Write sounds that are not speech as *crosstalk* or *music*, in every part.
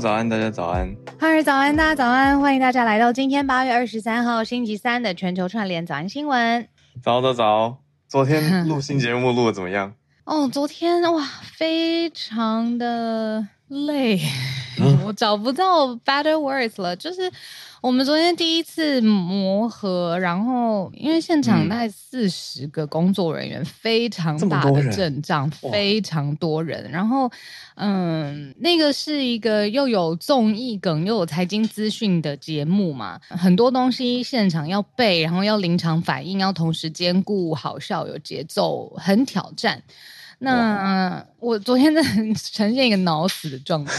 早安，大家早安。嗨，早安，大家早安，欢迎大家来到今天八月二十三号星期三的全球串联早安新闻。早早早，昨天录新节目录的怎么样？*laughs* 哦，昨天哇，非常的累，嗯、*laughs* 我找不到 better words 了，就是。我们昨天第一次磨合，然后因为现场大概四十个工作人员，嗯、非常大的阵仗，非常多人。然后，嗯，那个是一个又有综艺梗又有财经资讯的节目嘛，很多东西现场要背，然后要临场反应，要同时兼顾好笑有节奏，很挑战。那我昨天在呈现一个脑死的状态。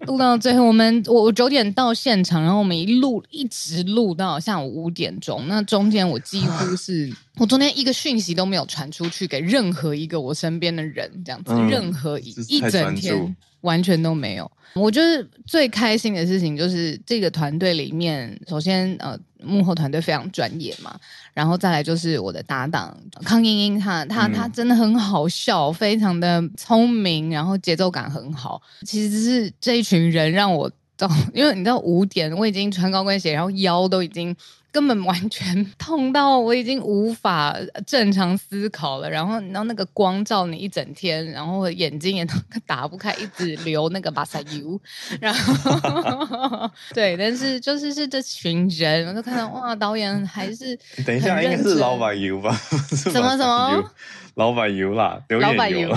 录到最后，我们我我九点到现场，然后我们一路一直录到下午五点钟。那中间我几乎是，我中间一个讯息都没有传出去给任何一个我身边的人，这样子，嗯、任何一一整天完全都没有。我觉得最开心的事情就是这个团队里面，首先呃。幕后团队非常专业嘛，然后再来就是我的搭档康英英，她她她真的很好笑，非常的聪明，然后节奏感很好。其实是这一群人让我到，*laughs* 因为你知道五点我已经穿高跟鞋，然后腰都已经。根本完全痛到我已经无法正常思考了，然后然后那个光照你一整天，然后眼睛也都打不开，一直流那个巴萨油，*laughs* 然后对，但是就是是这群人，我就看到哇，导演还是等一下应该是老板油吧？什么什么？老板油啦，流眼油，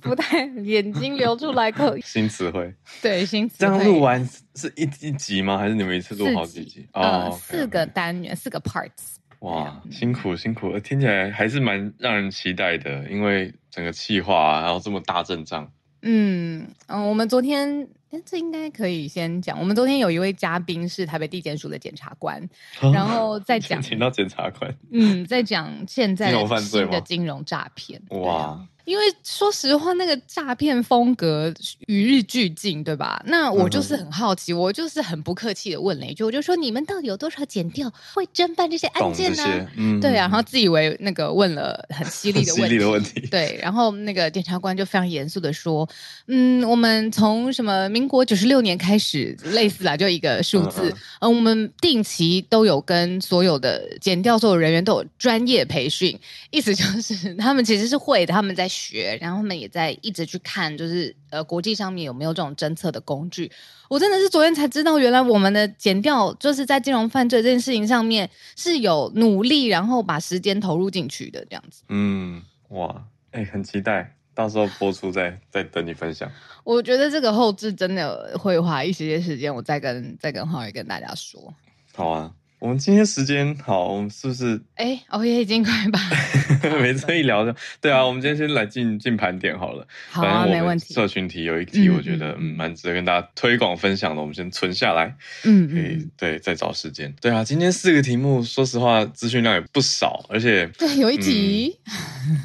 不太眼睛流出来可新词汇，对新词汇。这样录完是一一集吗？还是你们一次录好几集？呃，哦 okay, 四个单元，四个 parts。哇，辛苦辛苦，听起来还是蛮让人期待的，因为整个气化啊，然后这么大阵仗。嗯嗯，我们昨天。这应该可以先讲。我们昨天有一位嘉宾是台北地检署的检察官，然后 *laughs* 再讲，请到检察官，嗯，再讲现在有犯罪的金融诈骗。哇！因为说实话，那个诈骗风格与日俱进，对吧？那我就是很好奇，嗯、我就是很不客气的问了一句，我就说：你们到底有多少检调会侦办这些案件呢？嗯、对啊，然后自以为那个问了很犀利的问题，犀利的问题，对，然后那个检察官就非常严肃的说：嗯，我们从什么民国九十六年开始，类似啦，就一个数字，嗯，嗯，我们定期都有跟所有的检调所有人员都有专业培训，意思就是 *laughs* 他们其实是会的，他们在。学，然后他们也在一直去看，就是呃，国际上面有没有这种侦测的工具。我真的是昨天才知道，原来我们的减掉就是在金融犯罪这件事情上面是有努力，然后把时间投入进去的这样子。嗯，哇，哎，很期待到时候播出再再等你分享。我觉得这个后置真的会花一些些时间，我再跟再跟浩宇跟大家说。好啊。我们今天时间好，我们是不是？哎，哦，也已经快吧。*laughs* 每次一聊就对啊，我们今天先来进进盘点好了。好啊，没问题。社群题有一题，我觉得嗯蛮值得跟大家推广分享的，我们先存下来。嗯，可以对，再找时间。对啊，今天四个题目，说实话资讯量也不少，而且对有一题，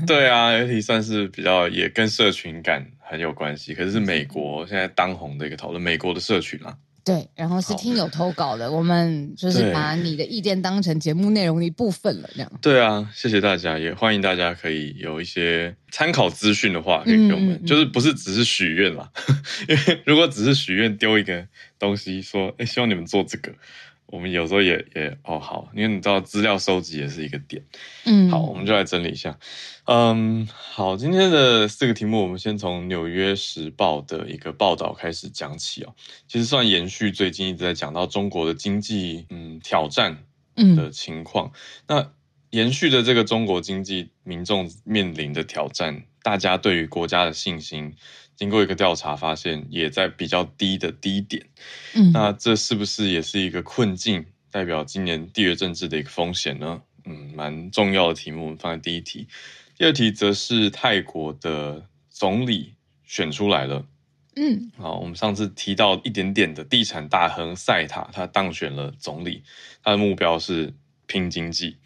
对啊，有一题算是比较也跟社群感很有关系，可是是美国现在当红的一个讨论，美国的社群啊。对，然后是听友投稿的，我们就是把你的意见当成节目内容的一部分了，这样。对 *laughs* 啊，谢谢大家，也欢迎大家可以有一些参考资讯的话，可以给我们，嗯、就是不是只是许愿啦，*laughs* 因为如果只是许愿丢一个东西说，哎，希望你们做这个。我们有时候也也哦好，因为你知道资料收集也是一个点，嗯，好，我们就来整理一下，嗯，好，今天的四个题目，我们先从《纽约时报》的一个报道开始讲起哦，其实算延续最近一直在讲到中国的经济嗯挑战的情况，嗯，那延续的这个中国经济民众面临的挑战，大家对于国家的信心经过一个调查发现，也在比较低的低点。嗯，那这是不是也是一个困境，代表今年地缘政治的一个风险呢？嗯，蛮重要的题目，我们放在第一题。第二题则是泰国的总理选出来了。嗯，好，我们上次提到一点点的地产大亨赛塔，他当选了总理，他的目标是拼经济。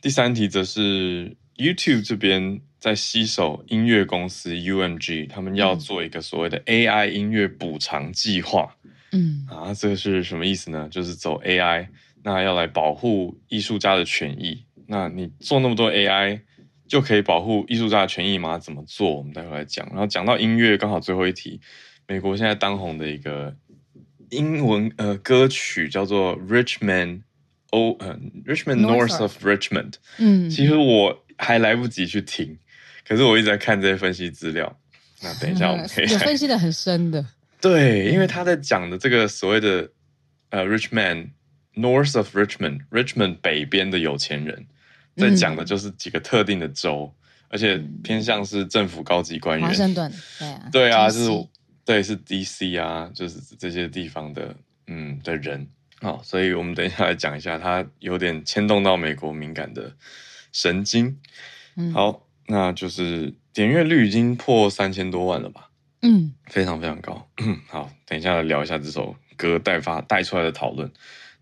第三题则是 YouTube 这边在吸手音乐公司 UMG，他们要做一个所谓的 AI 音乐补偿计划。嗯，啊，这个是什么意思呢？就是走 AI，那要来保护艺术家的权益。那你做那么多 AI，就可以保护艺术家的权益吗？怎么做？我们待会来讲。然后讲到音乐，刚好最后一题。美国现在当红的一个英文呃歌曲叫做 Richmond 呃 Richmond North of Richmond，嗯，其实我还来不及去听，可是我一直在看这些分析资料。那等一下我们可以有分析的很深的，*laughs* 对，因为他在讲的这个所谓的呃 Richmond North of Richmond，Richmond 北边的有钱人，在讲的就是几个特定的州，而且偏向是政府高级官员，华盛顿，对啊，对啊，就是。对，是 DC 啊，就是这些地方的，嗯，的人，好，所以我们等一下来讲一下，他有点牵动到美国敏感的神经。嗯，好，那就是点阅率已经破三千多万了吧？嗯，非常非常高。好，等一下来聊一下这首歌带发带出来的讨论。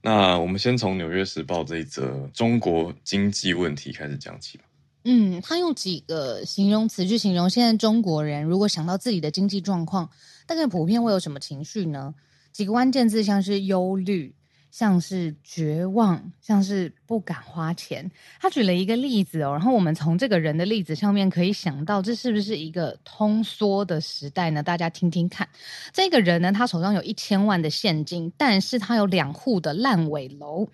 那我们先从《纽约时报》这一则中国经济问题开始讲起吧。嗯，他用几个形容词去形容现在中国人，如果想到自己的经济状况，大概普遍会有什么情绪呢？几个关键字像是忧虑，像是绝望，像是不敢花钱。他举了一个例子哦，然后我们从这个人的例子上面可以想到，这是不是一个通缩的时代呢？大家听听看，这个人呢，他手上有一千万的现金，但是他有两户的烂尾楼。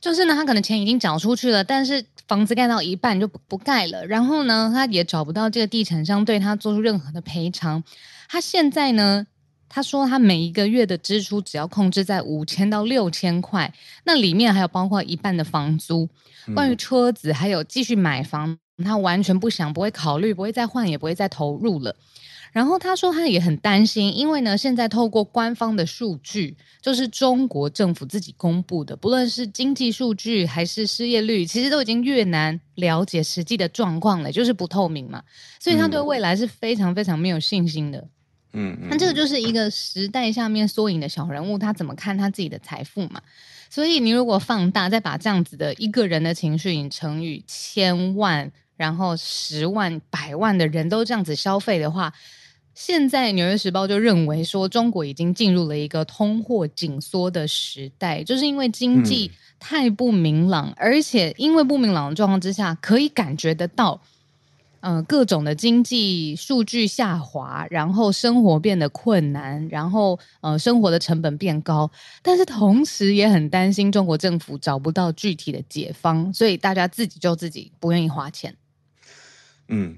就是呢，他可能钱已经缴出去了，但是房子盖到一半就不不盖了，然后呢，他也找不到这个地产商对他做出任何的赔偿。他现在呢，他说他每一个月的支出只要控制在五千到六千块，那里面还有包括一半的房租。关于车子，还有继续买房，他完全不想，不会考虑，不会再换，也不会再投入了。然后他说他也很担心，因为呢，现在透过官方的数据，就是中国政府自己公布的，不论是经济数据还是失业率，其实都已经越难了解实际的状况了，就是不透明嘛。所以他对未来是非常非常没有信心的。嗯，那这个就是一个时代下面缩影的小人物，他怎么看他自己的财富嘛？所以你如果放大，再把这样子的一个人的情绪，你乘以千万，然后十万、百万的人都这样子消费的话。现在《纽约时报》就认为说，中国已经进入了一个通货紧缩的时代，就是因为经济太不明朗，嗯、而且因为不明朗的状况之下，可以感觉得到，呃，各种的经济数据下滑，然后生活变得困难，然后呃，生活的成本变高，但是同时也很担心中国政府找不到具体的解方，所以大家自己救自己不愿意花钱。嗯。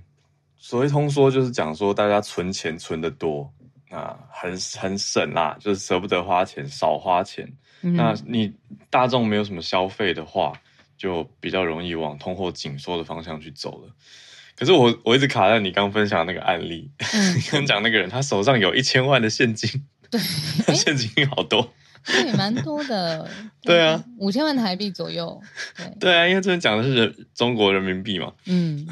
所谓通缩，就是讲说大家存钱存得多啊，很很省啦，就是舍不得花钱，少花钱。嗯、那你大众没有什么消费的话，就比较容易往通货紧缩的方向去走了。可是我我一直卡在你刚分享的那个案例，嗯、*laughs* 你刚讲那个人，他手上有一千万的现金，对，*laughs* 现金好多，也蛮多的。*laughs* 对，啊，五千万台币左右。对，对啊，因为这边讲的是人中国人民币嘛。嗯。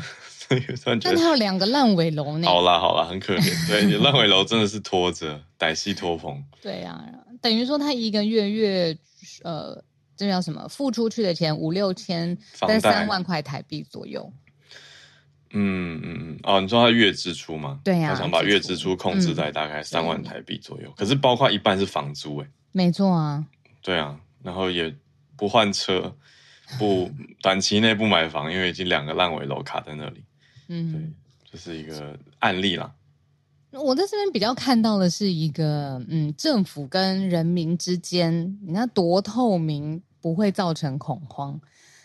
所以算但他有两个烂尾楼呢。好啦好啦，很可怜。对，你烂尾楼真的是拖着，歹戏拖棚。对呀、啊，等于说他一个月月呃，这叫什么？付出去的钱五六千，但三万块台币左右。嗯嗯嗯，哦，你说他月支出吗？对呀、啊，他想把月支出控制在大概三万台币左右。嗯、可是包括一半是房租，哎，没错啊。对啊，然后也不换车，不短期内不买房，因为已经两个烂尾楼卡在那里。嗯，对，这、就是一个案例啦。我在这边比较看到的是一个，嗯，政府跟人民之间，你看多透明，不会造成恐慌。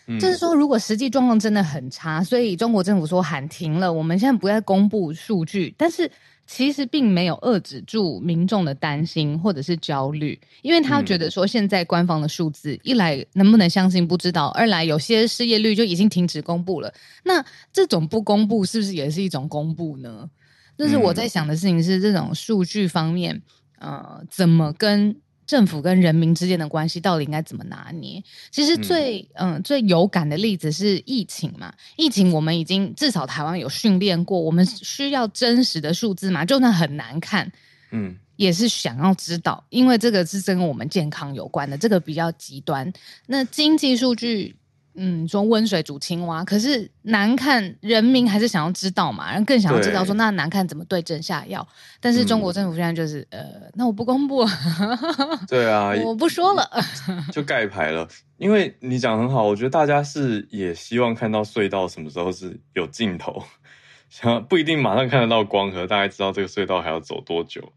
嗯、就是说，如果实际状况真的很差，所以中国政府说喊停了，我们现在不再公布数据，但是。其实并没有遏制住民众的担心或者是焦虑，因为他觉得说现在官方的数字一来能不能相信不知道，二来有些失业率就已经停止公布了。那这种不公布是不是也是一种公布呢？就是我在想的事情是这种数据方面，呃，怎么跟政府跟人民之间的关系到底应该怎么拿捏？其实最嗯、呃、最有感的例子是疫情嘛，疫情我们已经至少台湾有训练过，我们需要真实的数字嘛，就算很难看，嗯。也是想要知道，因为这个是跟我们健康有关的，这个比较极端。那经济数据，嗯，说温水煮青蛙，可是难看，人民还是想要知道嘛，然后更想要知道说那难看怎么对症下药。但是中国政府现在就是，嗯、呃，那我不公布，*laughs* 对啊，*laughs* 我不说了，*laughs* 就盖牌了。因为你讲很好，我觉得大家是也希望看到隧道什么时候是有尽头，想不一定马上看得到光，可大概知道这个隧道还要走多久。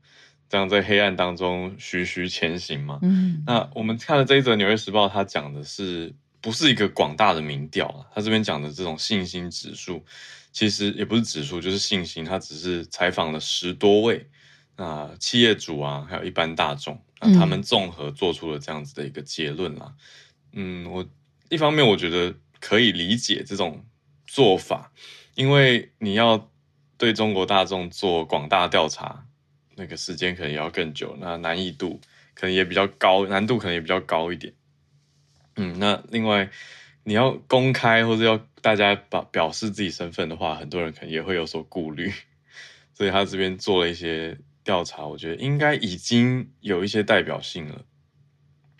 这样在黑暗当中徐徐前行嘛。嗯，那我们看了这一则《纽约时报》，它讲的是不是一个广大的民调啊？他这边讲的这种信心指数，其实也不是指数，就是信心。他只是采访了十多位啊企业主啊，还有一般大众，那他们综合做出了这样子的一个结论啦。嗯，我一方面我觉得可以理解这种做法，因为你要对中国大众做广大调查。那个时间可能也要更久，那难易度可能也比较高，难度可能也比较高一点。嗯，那另外你要公开或者要大家表表示自己身份的话，很多人可能也会有所顾虑，*laughs* 所以他这边做了一些调查，我觉得应该已经有一些代表性了。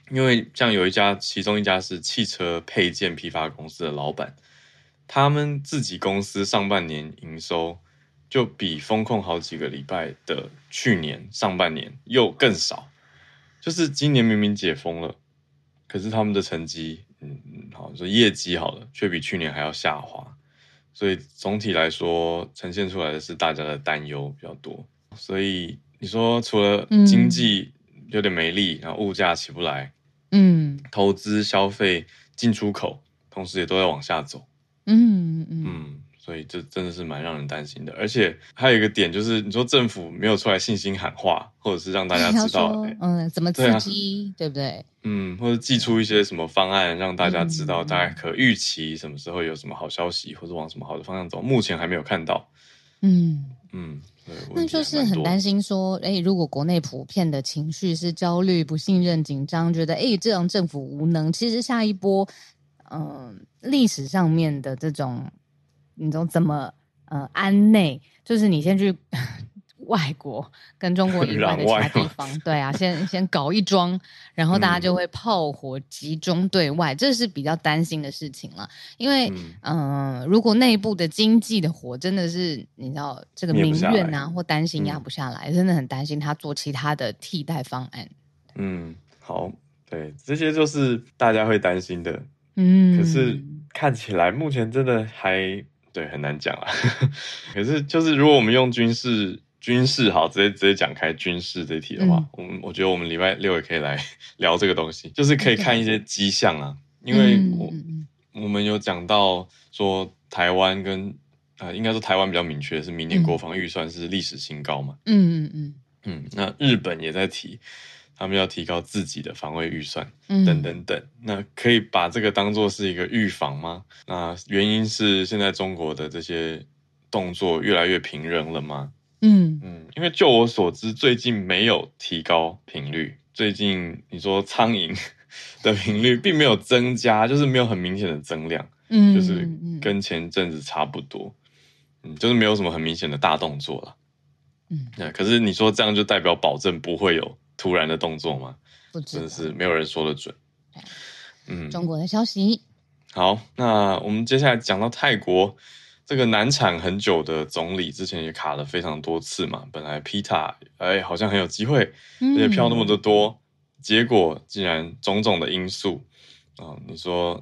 因为像有一家，其中一家是汽车配件批发公司的老板，他们自己公司上半年营收。就比封控好几个礼拜的去年上半年又更少，就是今年明明解封了，可是他们的成绩，嗯嗯，好说业绩好了，却比去年还要下滑，所以总体来说呈现出来的是大家的担忧比较多。所以你说除了经济有点没力，然后物价起不来，嗯，投资消费进出口同时也都在往下走，嗯嗯。嗯。所以这真的是蛮让人担心的，而且还有一个点就是，你说政府没有出来信心喊话，或者是让大家 *laughs* 知道，嗯，怎么 *laughs* 刺激，对，啊、对不对？*laughs* 嗯，或者寄出一些什么方案，让大家知道大概可预期什么时候有什么好消息，或者往什么好的方向走。目前还没有看到。嗯嗯，那就是很担心说，哎，如果国内普遍的情绪是焦虑、不信任、紧张，觉得哎，这样政府无能，其实下一波，嗯，历史上面的这种。你都怎么呃安内？就是你先去 *laughs* 外国跟中国以外的其他地方，*laughs* 对啊，先先搞一桩，然后大家就会炮火集中对外，嗯、这是比较担心的事情了。因为嗯、呃，如果内部的经济的火真的是你知道这个民怨啊，或担心压不下来，嗯、真的很担心他做其他的替代方案。嗯，好，对，这些就是大家会担心的。嗯，可是看起来目前真的还。对，很难讲啊。*laughs* 可是，就是如果我们用军事军事好，直接直接讲开军事这题的话，嗯、我们我觉得我们礼拜六也可以来 *laughs* 聊这个东西，就是可以看一些迹象啊。嗯、因为我、嗯、我们有讲到说，台湾跟呃，应该说台湾比较明确是明年国防预算是历史新高嘛。嗯嗯嗯嗯，那日本也在提。他们要提高自己的防卫预算，等等等，那可以把这个当做是一个预防吗？那原因是现在中国的这些动作越来越平仍了吗？嗯。嗯，因为就我所知，最近没有提高频率，最近你说苍蝇的频率并没有增加，就是没有很明显的增量，嗯，就是跟前阵子差不多，嗯，就是没有什么很明显的大动作了，嗯，那可是你说这样就代表保证不会有。突然的动作吗？不真的是没有人说得准。嗯，中国的消息。好，那我们接下来讲到泰国这个难产很久的总理，之前也卡了非常多次嘛。本来皮塔哎好像很有机会，而且票那么的多，嗯、结果竟然种种的因素啊、哦，你说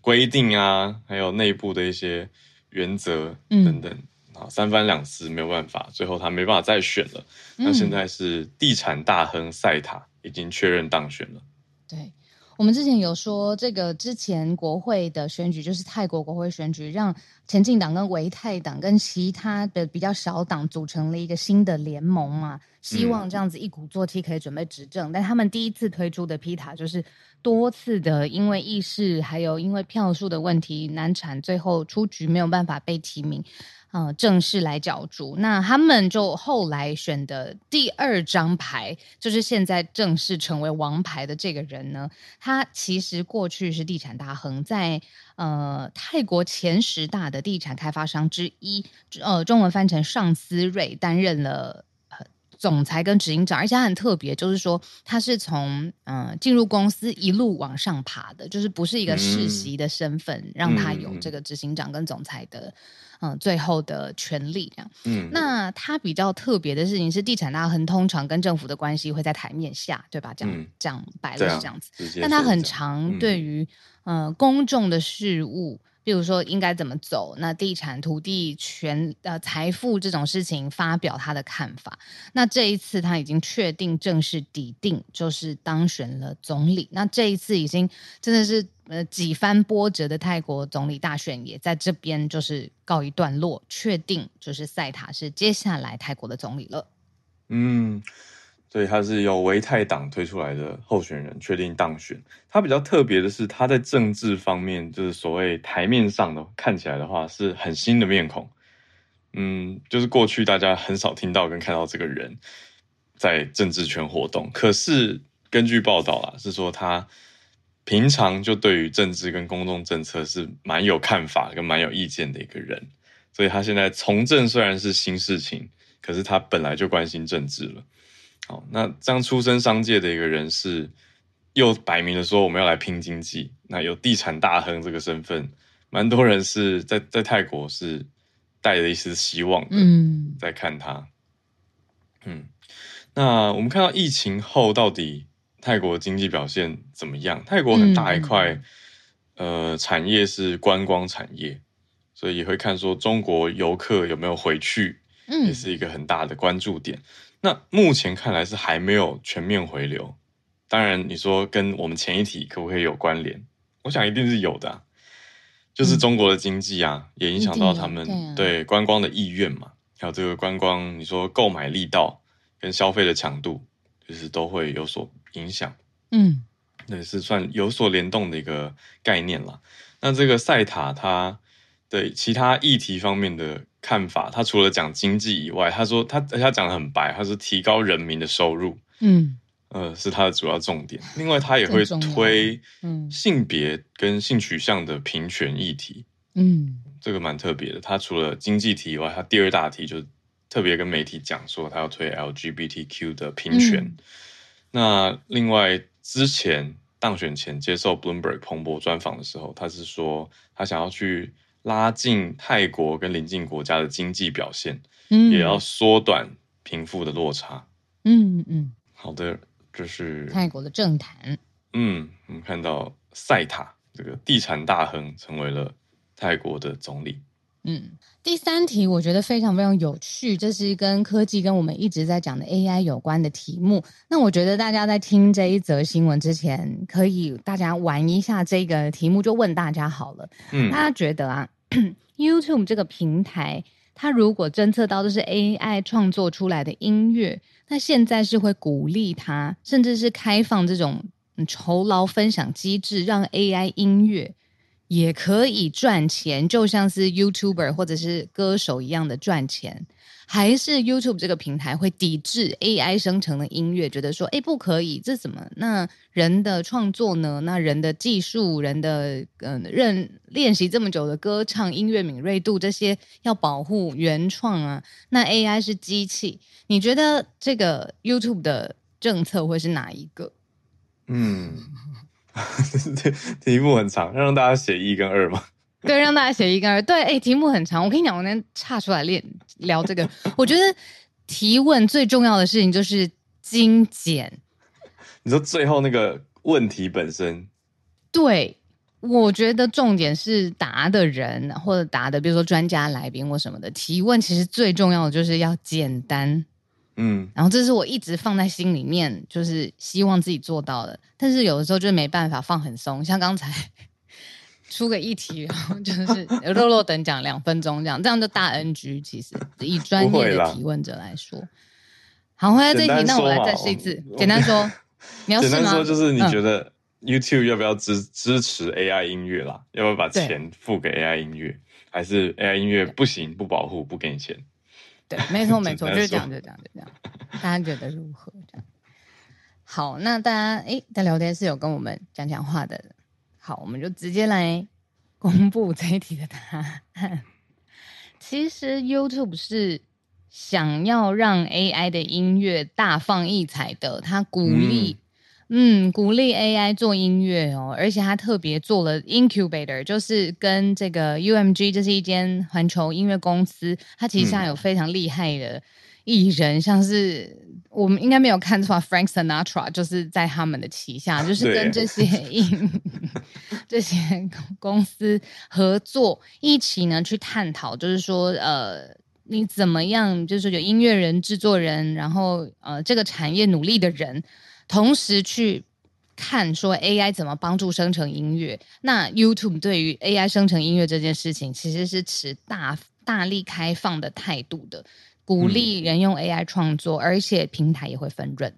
规定啊，还有内部的一些原则等等。嗯三番两次没有办法，最后他没办法再选了。那现在是地产大亨赛塔已经确认当选了。对，我们之前有说，这个之前国会的选举就是泰国国会选举，让前进党跟维泰党跟其他的比较小党组成了一个新的联盟嘛，希望这样子一鼓作气可以准备执政。嗯、但他们第一次推出的皮塔就是多次的因为议事还有因为票数的问题难产，最后出局没有办法被提名。呃正式来角逐。那他们就后来选的第二张牌，就是现在正式成为王牌的这个人呢，他其实过去是地产大亨，在呃泰国前十大的地产开发商之一，呃中文翻成尚思瑞，担任了。总裁跟执行长，而且他很特别，就是说他是从嗯进入公司一路往上爬的，就是不是一个世袭的身份，嗯、让他有这个执行长跟总裁的嗯、呃、最后的权利这样。嗯，那它比较特别的事情是，地产大亨通常跟政府的关系会在台面下，对吧？这样、嗯、这样摆的是这样子，样但他很常对于嗯、呃、公众的事务。比如说应该怎么走，那地产、土地、权呃财富这种事情发表他的看法。那这一次他已经确定正式抵定，就是当选了总理。那这一次已经真的是呃几番波折的泰国总理大选也在这边就是告一段落，确定就是赛塔是接下来泰国的总理了。嗯。所以他是由维泰党推出来的候选人，确定当选。他比较特别的是，他在政治方面，就是所谓台面上的看起来的话，是很新的面孔。嗯，就是过去大家很少听到跟看到这个人在政治圈活动。可是根据报道啊，是说他平常就对于政治跟公共政策是蛮有看法跟蛮有意见的一个人。所以他现在从政虽然是新事情，可是他本来就关心政治了。好，那这样出身商界的一个人士，又摆明了说我们要来拼经济。那有地产大亨这个身份，蛮多人是在在泰国是带着一丝希望的，嗯，在看他。嗯，那我们看到疫情后到底泰国经济表现怎么样？泰国很大一块，嗯、呃，产业是观光产业，所以也会看说中国游客有没有回去，嗯，也是一个很大的关注点。那目前看来是还没有全面回流，当然你说跟我们前一题可不可以有关联？我想一定是有的啊，就是中国的经济啊，也影响到他们对观光的意愿嘛，还有这个观光，你说购买力道跟消费的强度，就是都会有所影响。嗯，那是算有所联动的一个概念了。那这个赛塔它对其他议题方面的。看法，他除了讲经济以外，他说他他讲得很白，他是提高人民的收入，嗯，呃，是他的主要重点。另外，他也会推性别跟性取向的平权议题，嗯，这个蛮特别的。他除了经济题以外，他第二大题就特别跟媒体讲说，他要推 LGBTQ 的平权。嗯、那另外，之前当选前接受 Bloomberg 彭博专访的时候，他是说他想要去。拉近泰国跟邻近国家的经济表现，嗯，也要缩短贫富的落差。嗯嗯，好的，这是泰国的政坛。嗯，我们看到赛塔这个地产大亨成为了泰国的总理。嗯，第三题我觉得非常非常有趣，这是跟科技跟我们一直在讲的 AI 有关的题目。那我觉得大家在听这一则新闻之前，可以大家玩一下这个题目，就问大家好了。嗯，大家觉得啊？*clears throat* YouTube 这个平台，它如果侦测到这是 AI 创作出来的音乐，那现在是会鼓励它，甚至是开放这种酬劳分享机制，让 AI 音乐也可以赚钱，就像是 YouTuber 或者是歌手一样的赚钱。还是 YouTube 这个平台会抵制 AI 生成的音乐，觉得说，哎，不可以，这怎么？那人的创作呢？那人的技术、人的嗯，认练习这么久的歌唱、音乐敏锐度这些要保护原创啊。那 AI 是机器，你觉得这个 YouTube 的政策会是哪一个？嗯，*laughs* 题目很长，让大家写一跟二吗？对，让大家写一个。对，哎，题目很长。我跟你讲，我那天岔出来练聊这个。我觉得提问最重要的事情就是精简。你说最后那个问题本身？对，我觉得重点是答的人或者答的，比如说专家来宾或什么的提问，其实最重要的就是要简单。嗯，然后这是我一直放在心里面，就是希望自己做到的。但是有的时候就没办法放很松，像刚才。出个议题，*laughs* 然后就是弱弱等讲两分钟这样，这样就大 *laughs* NG。其实以专业的提问者来说，好，回来这一题，那我来再试一次。简单说，*laughs* 你要简单说，就是你觉得 YouTube 要不要支支持 AI 音乐啦？要不要把钱付给 AI 音乐？还是 AI 音乐不行，不保护，不给你钱？对，没错没错，就是这样就这样就这样。大家觉得如何？这样好，那大家诶，在聊天室有跟我们讲讲话的，好，我们就直接来公布这一题的答案。其实 YouTube 是想要让 AI 的音乐大放异彩的，他鼓励。嗯嗯，鼓励 AI 做音乐哦，而且他特别做了 Incubator，就是跟这个 UMG，这是一间环球音乐公司，它其实上有非常厉害的艺人，嗯、像是我们应该没有看错，Frank Sinatra 就是在他们的旗下，就是跟这些音 *laughs* 这些公司合作，一起呢去探讨，就是说呃，你怎么样，就是有音乐人、制作人，然后呃，这个产业努力的人。同时去看说 AI 怎么帮助生成音乐，那 YouTube 对于 AI 生成音乐这件事情其实是持大大力开放的态度的，鼓励人用 AI 创作，嗯、而且平台也会分润。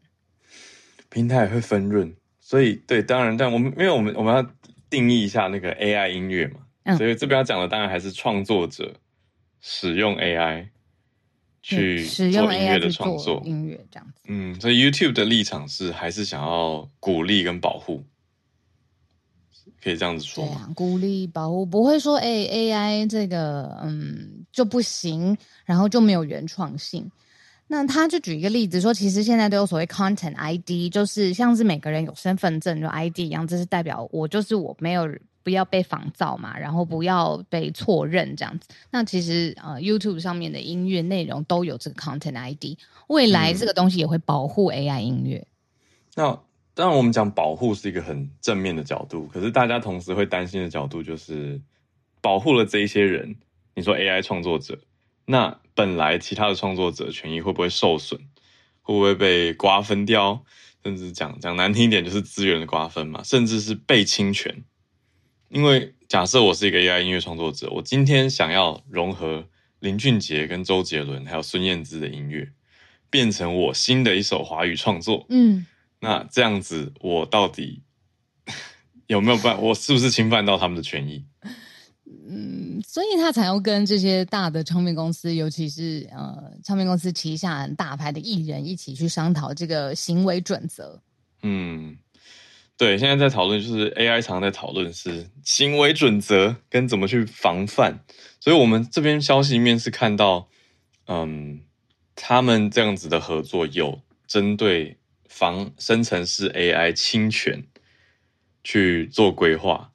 平台也会分润，所以对，当然，但我们因为我们我们要定义一下那个 AI 音乐嘛，嗯、所以这边要讲的当然还是创作者使用 AI。去使用 AI 的创作音乐这样子，嗯，所以 YouTube 的立场是还是想要鼓励跟保护，可以这样子说吗？啊，鼓励保护不会说哎、欸、AI 这个嗯就不行，然后就没有原创性。那他就举一个例子说，其实现在都有所谓 Content ID，就是像是每个人有身份证就 ID 一样，这是代表我就是我没有。不要被仿造嘛，然后不要被错认这样子。那其实呃，YouTube 上面的音乐内容都有这个 Content ID，未来这个东西也会保护 AI 音乐。嗯、那当然，我们讲保护是一个很正面的角度，可是大家同时会担心的角度就是，保护了这一些人，你说 AI 创作者，那本来其他的创作者权益会不会受损？会不会被瓜分掉？甚至讲讲难听一点，就是资源的瓜分嘛，甚至是被侵权。因为假设我是一个 AI 音乐创作者，我今天想要融合林俊杰跟周杰伦还有孙燕姿的音乐，变成我新的一首华语创作。嗯，那这样子我到底 *laughs* 有没有办？我是不是侵犯到他们的权益？嗯，所以他才要跟这些大的唱片公司，尤其是呃唱片公司旗下大牌的艺人一起去商讨这个行为准则。嗯。对，现在在讨论就是 AI 常常在讨论是行为准则跟怎么去防范，所以我们这边消息面是看到，嗯，他们这样子的合作有针对防生成式 AI 侵权去做规划，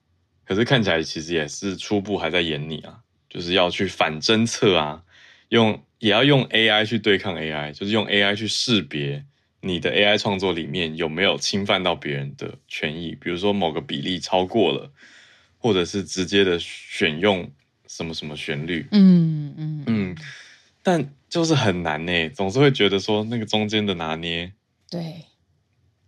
可是看起来其实也是初步还在演你啊，就是要去反侦测啊，用也要用 AI 去对抗 AI，就是用 AI 去识别。你的 AI 创作里面有没有侵犯到别人的权益？比如说某个比例超过了，或者是直接的选用什么什么旋律？嗯嗯嗯，但就是很难呢，总是会觉得说那个中间的拿捏，对，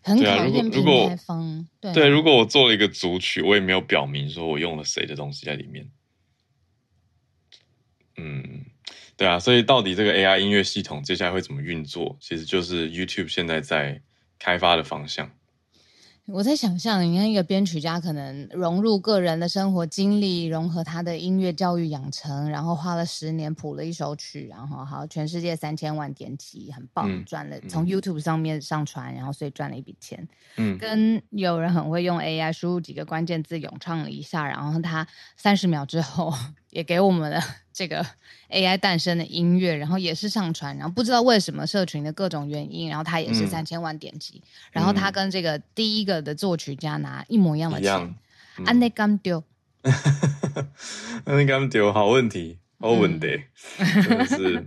很考验平台方。对，对，如果我做了一个组曲，我也没有表明说我用了谁的东西在里面，嗯。对啊，所以到底这个 AI 音乐系统接下来会怎么运作，其实就是 YouTube 现在在开发的方向。我在想象，你看一个编曲家可能融入个人的生活经历，融合他的音乐教育养成，然后花了十年谱了一首曲，然后好，全世界三千万点击，很棒，嗯、赚了从 YouTube 上面上传，然后所以赚了一笔钱。嗯，跟有人很会用 AI 输入几个关键字，咏唱了一下，然后他三十秒之后也给我们了 *laughs* 这个 AI 诞生的音乐，然后也是上传，然后不知道为什么社群的各种原因，然后它也是三千万点击，嗯、然后它跟这个第一个的作曲家拿一模一样的钱，安内甘丢，*laughs* 安内甘丢，好问题，好问题，嗯、真的是，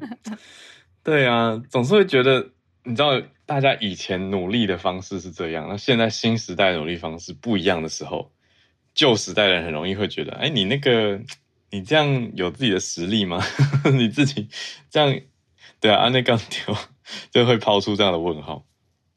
*laughs* 对啊，总是会觉得，你知道，大家以前努力的方式是这样，那现在新时代努力方式不一样的时候，旧时代的人很容易会觉得，哎，你那个。你这样有自己的实力吗？*laughs* 你自己这样，对啊，安内刚丢 *laughs* 就会抛出这样的问号。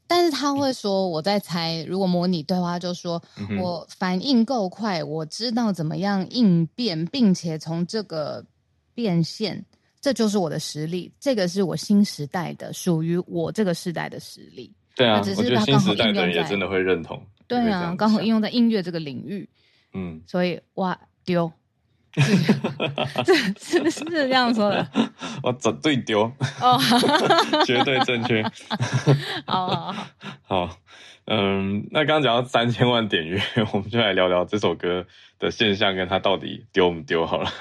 但是他会说，我在猜，如果模拟对话，就说、嗯、我反应够快，我知道怎么样应变，并且从这个变现，这就是我的实力。这个是我新时代的，属于我这个时代的实力。对啊，只是他刚好应用在，也真的会认同。对啊，刚好应用在音乐这个领域。嗯，所以哇丢。*laughs* 是是是这样说的。*laughs* 我绝对丢哦，*laughs* 绝对正确。好好好，好，嗯，那刚刚讲到三千万点阅，我们就来聊聊这首歌的现象，跟它到底丢不丢好了。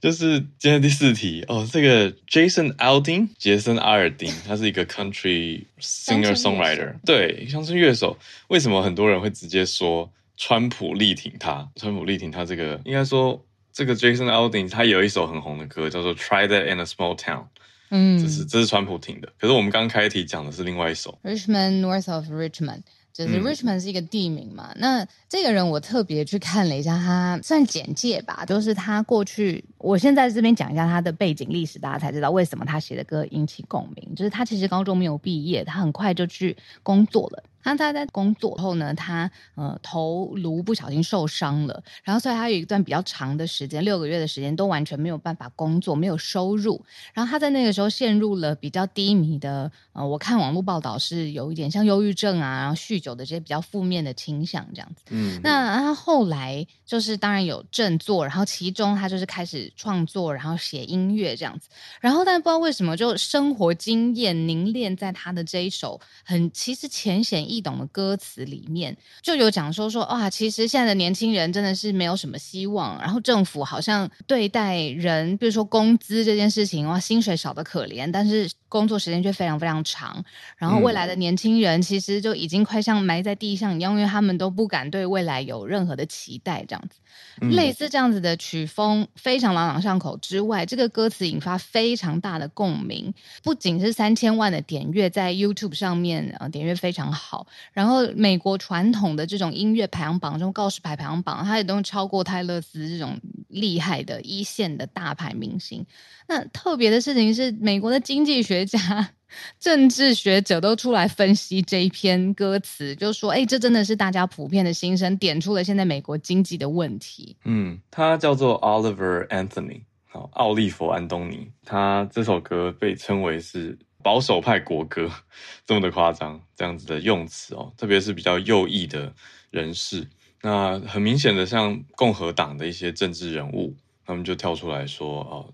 就是今天第四题哦，这个 Jason Aldean 杰森阿尔丁，他是一个 country singer songwriter，对，乡村乐手。为什么很多人会直接说川普力挺他？川普力挺他这个，应该说这个 Jason Aldean 他有一首很红的歌叫做 Try That in a Small Town，嗯，这是这是川普听的。可是我们刚开题讲的是另外一首 Richmond North of Richmond。就是 Richmond 是一个地名嘛，嗯、那这个人我特别去看了一下，他算简介吧，就是他过去，我现在这边讲一下他的背景历史，大家才知道为什么他写的歌引起共鸣。就是他其实高中没有毕业，他很快就去工作了。他他在工作后呢，他呃头颅不小心受伤了，然后所以他有一段比较长的时间，六个月的时间都完全没有办法工作，没有收入。然后他在那个时候陷入了比较低迷的，呃，我看网络报道是有一点像忧郁症啊，然后酗酒的这些比较负面的倾向这样子。嗯，那他后来就是当然有振作，然后其中他就是开始创作，然后写音乐这样子。然后但不知道为什么，就生活经验凝练在他的这一首很其实浅显易易懂的歌词里面就有讲说说哇，其实现在的年轻人真的是没有什么希望，然后政府好像对待人，比如说工资这件事情哇，薪水少的可怜，但是工作时间却非常非常长，然后未来的年轻人其实就已经快像埋在地上一样，因为他们都不敢对未来有任何的期待，这样子，类似这样子的曲风非常朗朗上口之外，这个歌词引发非常大的共鸣，不仅是三千万的点阅在 YouTube 上面呃点阅非常好。然后，美国传统的这种音乐排行榜中，告示牌排行榜，它也都超过泰勒斯这种厉害的一线的大牌明星。那特别的事情是，美国的经济学家、政治学者都出来分析这一篇歌词，就说：“哎，这真的是大家普遍的心声，点出了现在美国经济的问题。”嗯，他叫做 Oliver Anthony，好，奥利弗·安东尼。他这首歌被称为是。保守派国歌这么的夸张，这样子的用词哦，特别是比较右翼的人士，那很明显的像共和党的一些政治人物，他们就跳出来说哦，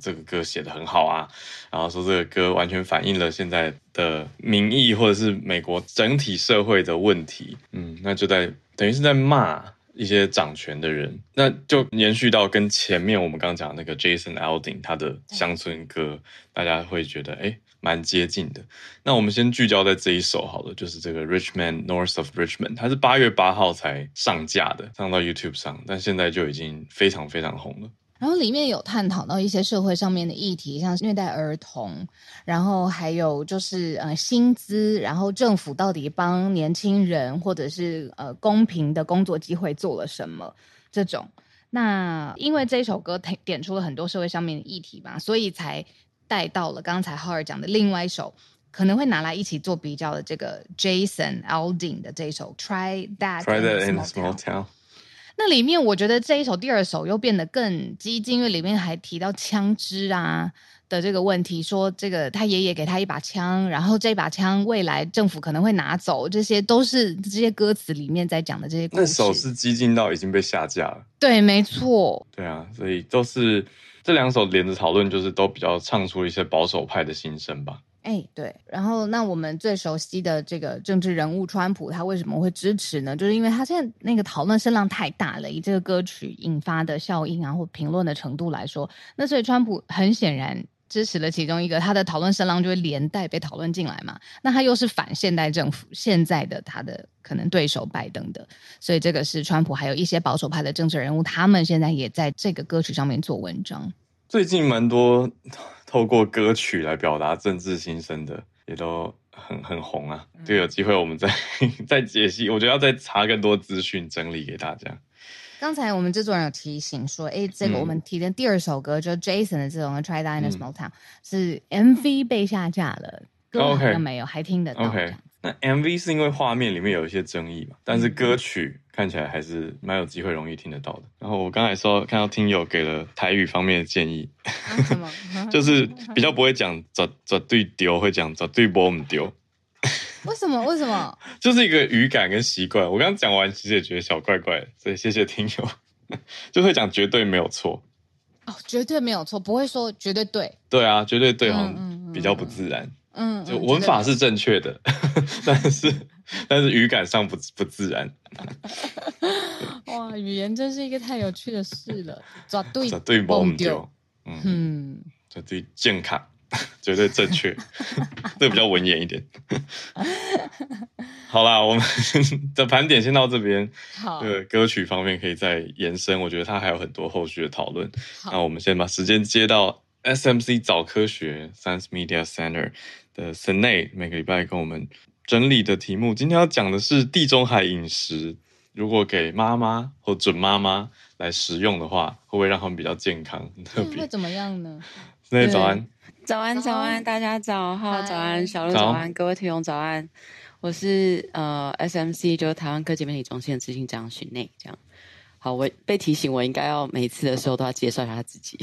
这个歌写得很好啊，然后说这个歌完全反映了现在的民意或者是美国整体社会的问题，嗯，那就在等于是在骂一些掌权的人，那就延续到跟前面我们刚刚讲那个 Jason Aldean 他的乡村歌，大家会觉得哎。诶蛮接近的，那我们先聚焦在这一首好了，就是这个 Richmond North of Richmond，它是八月八号才上架的，上到 YouTube 上，但现在就已经非常非常红了。然后里面有探讨到一些社会上面的议题，像是虐待儿童，然后还有就是呃薪资，然后政府到底帮年轻人或者是呃公平的工作机会做了什么这种。那因为这一首歌点出了很多社会上面的议题嘛，所以才。带到了刚才浩尔讲的另外一首，可能会拿来一起做比较的这个 Jason Aldean 的这首 Try That, Try that in a Small Town。那里面我觉得这一首第二首又变得更激进，因为里面还提到枪支啊的这个问题，说这个他爷爷给他一把枪，然后这把枪未来政府可能会拿走，这些都是这些歌词里面在讲的这些。那首是激进到已经被下架了。对，没错。对啊，所以都是。这两首连着讨论，就是都比较唱出一些保守派的心声吧。哎，对。然后，那我们最熟悉的这个政治人物川普，他为什么会支持呢？就是因为他现在那个讨论声浪太大了，以这个歌曲引发的效应啊，或评论的程度来说，那所以川普很显然。支持了其中一个，他的讨论声浪就会连带被讨论进来嘛。那他又是反现代政府现在的他的可能对手拜登的，所以这个是川普还有一些保守派的政治人物，他们现在也在这个歌曲上面做文章。最近蛮多透过歌曲来表达政治心声的，也都很很红啊。这个有机会我们再 *laughs* 再解析，我觉得要再查更多资讯整理给大家。刚才我们制作人有提醒说，哎，这个我们提的第二首歌，嗯、就 Jason 的这种《Try That in a Small Town》，是 MV 被下架了，歌好像没有，还听得到。那 MV 是因为画面里面有一些争议嘛，但是歌曲看起来还是蛮有机会容易听得到的。然后我刚才说看到听友给了台语方面的建议，啊、什么？*laughs* 就是比较不会讲“绝绝对丢”，会讲“绝对不唔丢”。为什么？为什么？*laughs* 就是一个语感跟习惯。我刚刚讲完，其实也觉得小怪怪，所以谢谢听友。*laughs* 就会讲绝对没有错。哦，绝对没有错，不会说绝对对。对啊，绝对对，好像比较不自然。嗯，就文法是正确的，*laughs* 但是但是语感上不不自然。*laughs* 哇，语言真是一个太有趣的事了。绝对绝对不丢。嗯，绝对健康，*laughs* 绝对正确，这比较文言一点。好啦，我们的盘点先到这边。好，这个歌曲方面可以再延伸，我觉得它还有很多后续的讨论。那我们先把时间接到 SMC 早科学 Science Media Center 的 Senei，每个礼拜跟我们整理的题目。今天要讲的是地中海饮食，如果给妈妈或准妈妈来食用的话，会不会让他们比较健康？特别会怎么样呢？*laughs* Senei 早安，早安，早安，大家早好，早安，小鹿早安，各位听众早安。我是呃 SMC，就是台湾科技媒体中心的执行长 Senei，这样。好，我被提醒，我应该要每一次的时候都要介绍一下自己。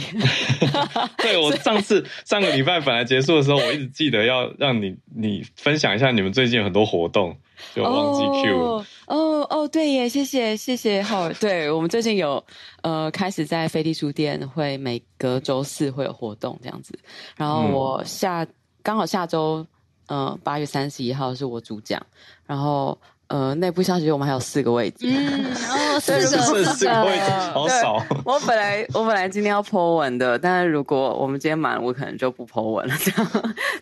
*laughs* 对，我上次上个礼拜本来结束的时候，我一直记得要让你你分享一下你们最近有很多活动，就忘记 Q 哦。哦哦，对耶，谢谢谢谢。好，对我们最近有呃开始在飞地书店会每隔周四会有活动这样子，然后我下、嗯、刚好下周。呃，八月三十一号是我主讲，然后呃，内部消息我们还有四个位置，嗯，哦，*laughs* 四个四个位置，好少。我本来我本来今天要 po 文的，但是如果我们今天满，我可能就不 po 文了。这样，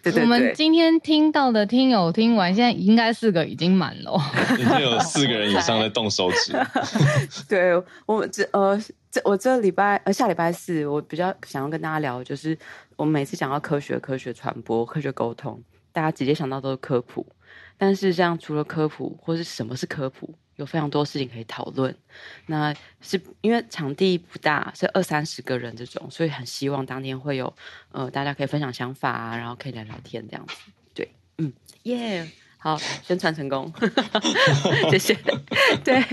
对对对。我们今天听到的听友听完，现在应该四个已经满了，*laughs* 已经有四个人以上在动手指。*laughs* 对，我这呃这我这礼拜呃下礼拜四，我比较想要跟大家聊，就是我们每次讲到科学、科学传播、科学沟通。大家直接想到都是科普，但是像除了科普，或是什么是科普，有非常多事情可以讨论。那是因为场地不大，是二三十个人这种，所以很希望当天会有呃大家可以分享想法啊，然后可以聊聊天这样子。对，嗯，耶、好，宣传成功，*laughs* 谢谢。*laughs* 对，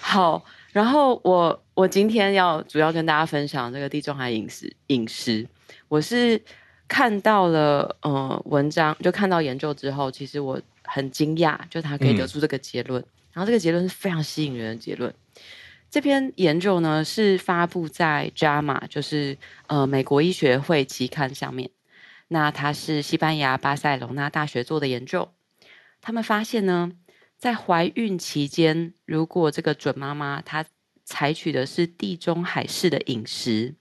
好，然后我我今天要主要跟大家分享这个地中海饮食饮食，我是。看到了呃文章，就看到研究之后，其实我很惊讶，就他可以得出这个结论。嗯、然后这个结论是非常吸引人的结论。这篇研究呢是发布在 JAMA，就是呃美国医学会期刊上面。那它是西班牙巴塞隆纳大学做的研究。他们发现呢，在怀孕期间，如果这个准妈妈她采取的是地中海式的饮食。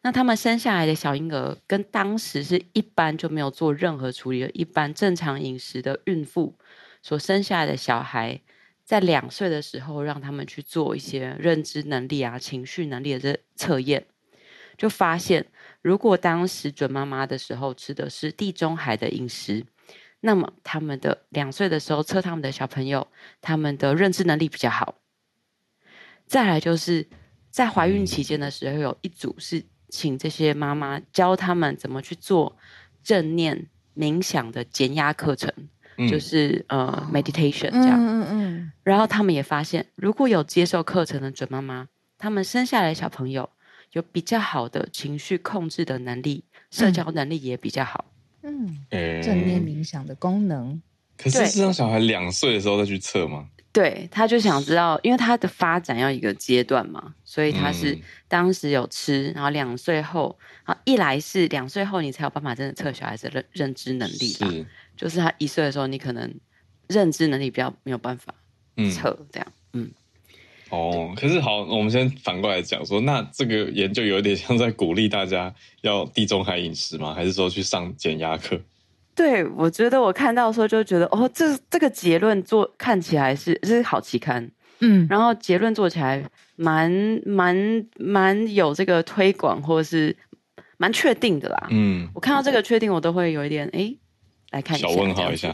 那他们生下来的小婴儿，跟当时是一般就没有做任何处理的一般正常饮食的孕妇所生下来的小孩，在两岁的时候，让他们去做一些认知能力啊、情绪能力的这测验，就发现，如果当时准妈妈的时候吃的是地中海的饮食，那么他们的两岁的时候测他们的小朋友，他们的认知能力比较好。再来就是在怀孕期间的时候，有一组是。请这些妈妈教他们怎么去做正念冥想的减压课程，嗯、就是呃 meditation 这样。嗯嗯，嗯然后他们也发现，如果有接受课程的准妈妈，他们生下来小朋友有比较好的情绪控制的能力，社交能力也比较好。嗯，正念冥想的功能。可是是让小孩两岁的时候再去测吗？对，他就想知道，因为他的发展要一个阶段嘛，所以他是当时有吃，然后两岁后，啊，一来是两岁后你才有办法真的测小孩子的认认知能力吧，是就是他一岁的时候，你可能认知能力比较没有办法测这样，嗯，嗯哦，可是好，我们先反过来讲说，那这个研究有点像在鼓励大家要地中海饮食吗？还是说去上减压课？对，我觉得我看到的时候就觉得，哦，这这个结论做看起来是这是好期刊，嗯，然后结论做起来蛮蛮蛮有这个推广或者是蛮确定的啦，嗯，我看到这个确定，我都会有一点哎，来看一下，小问号一下，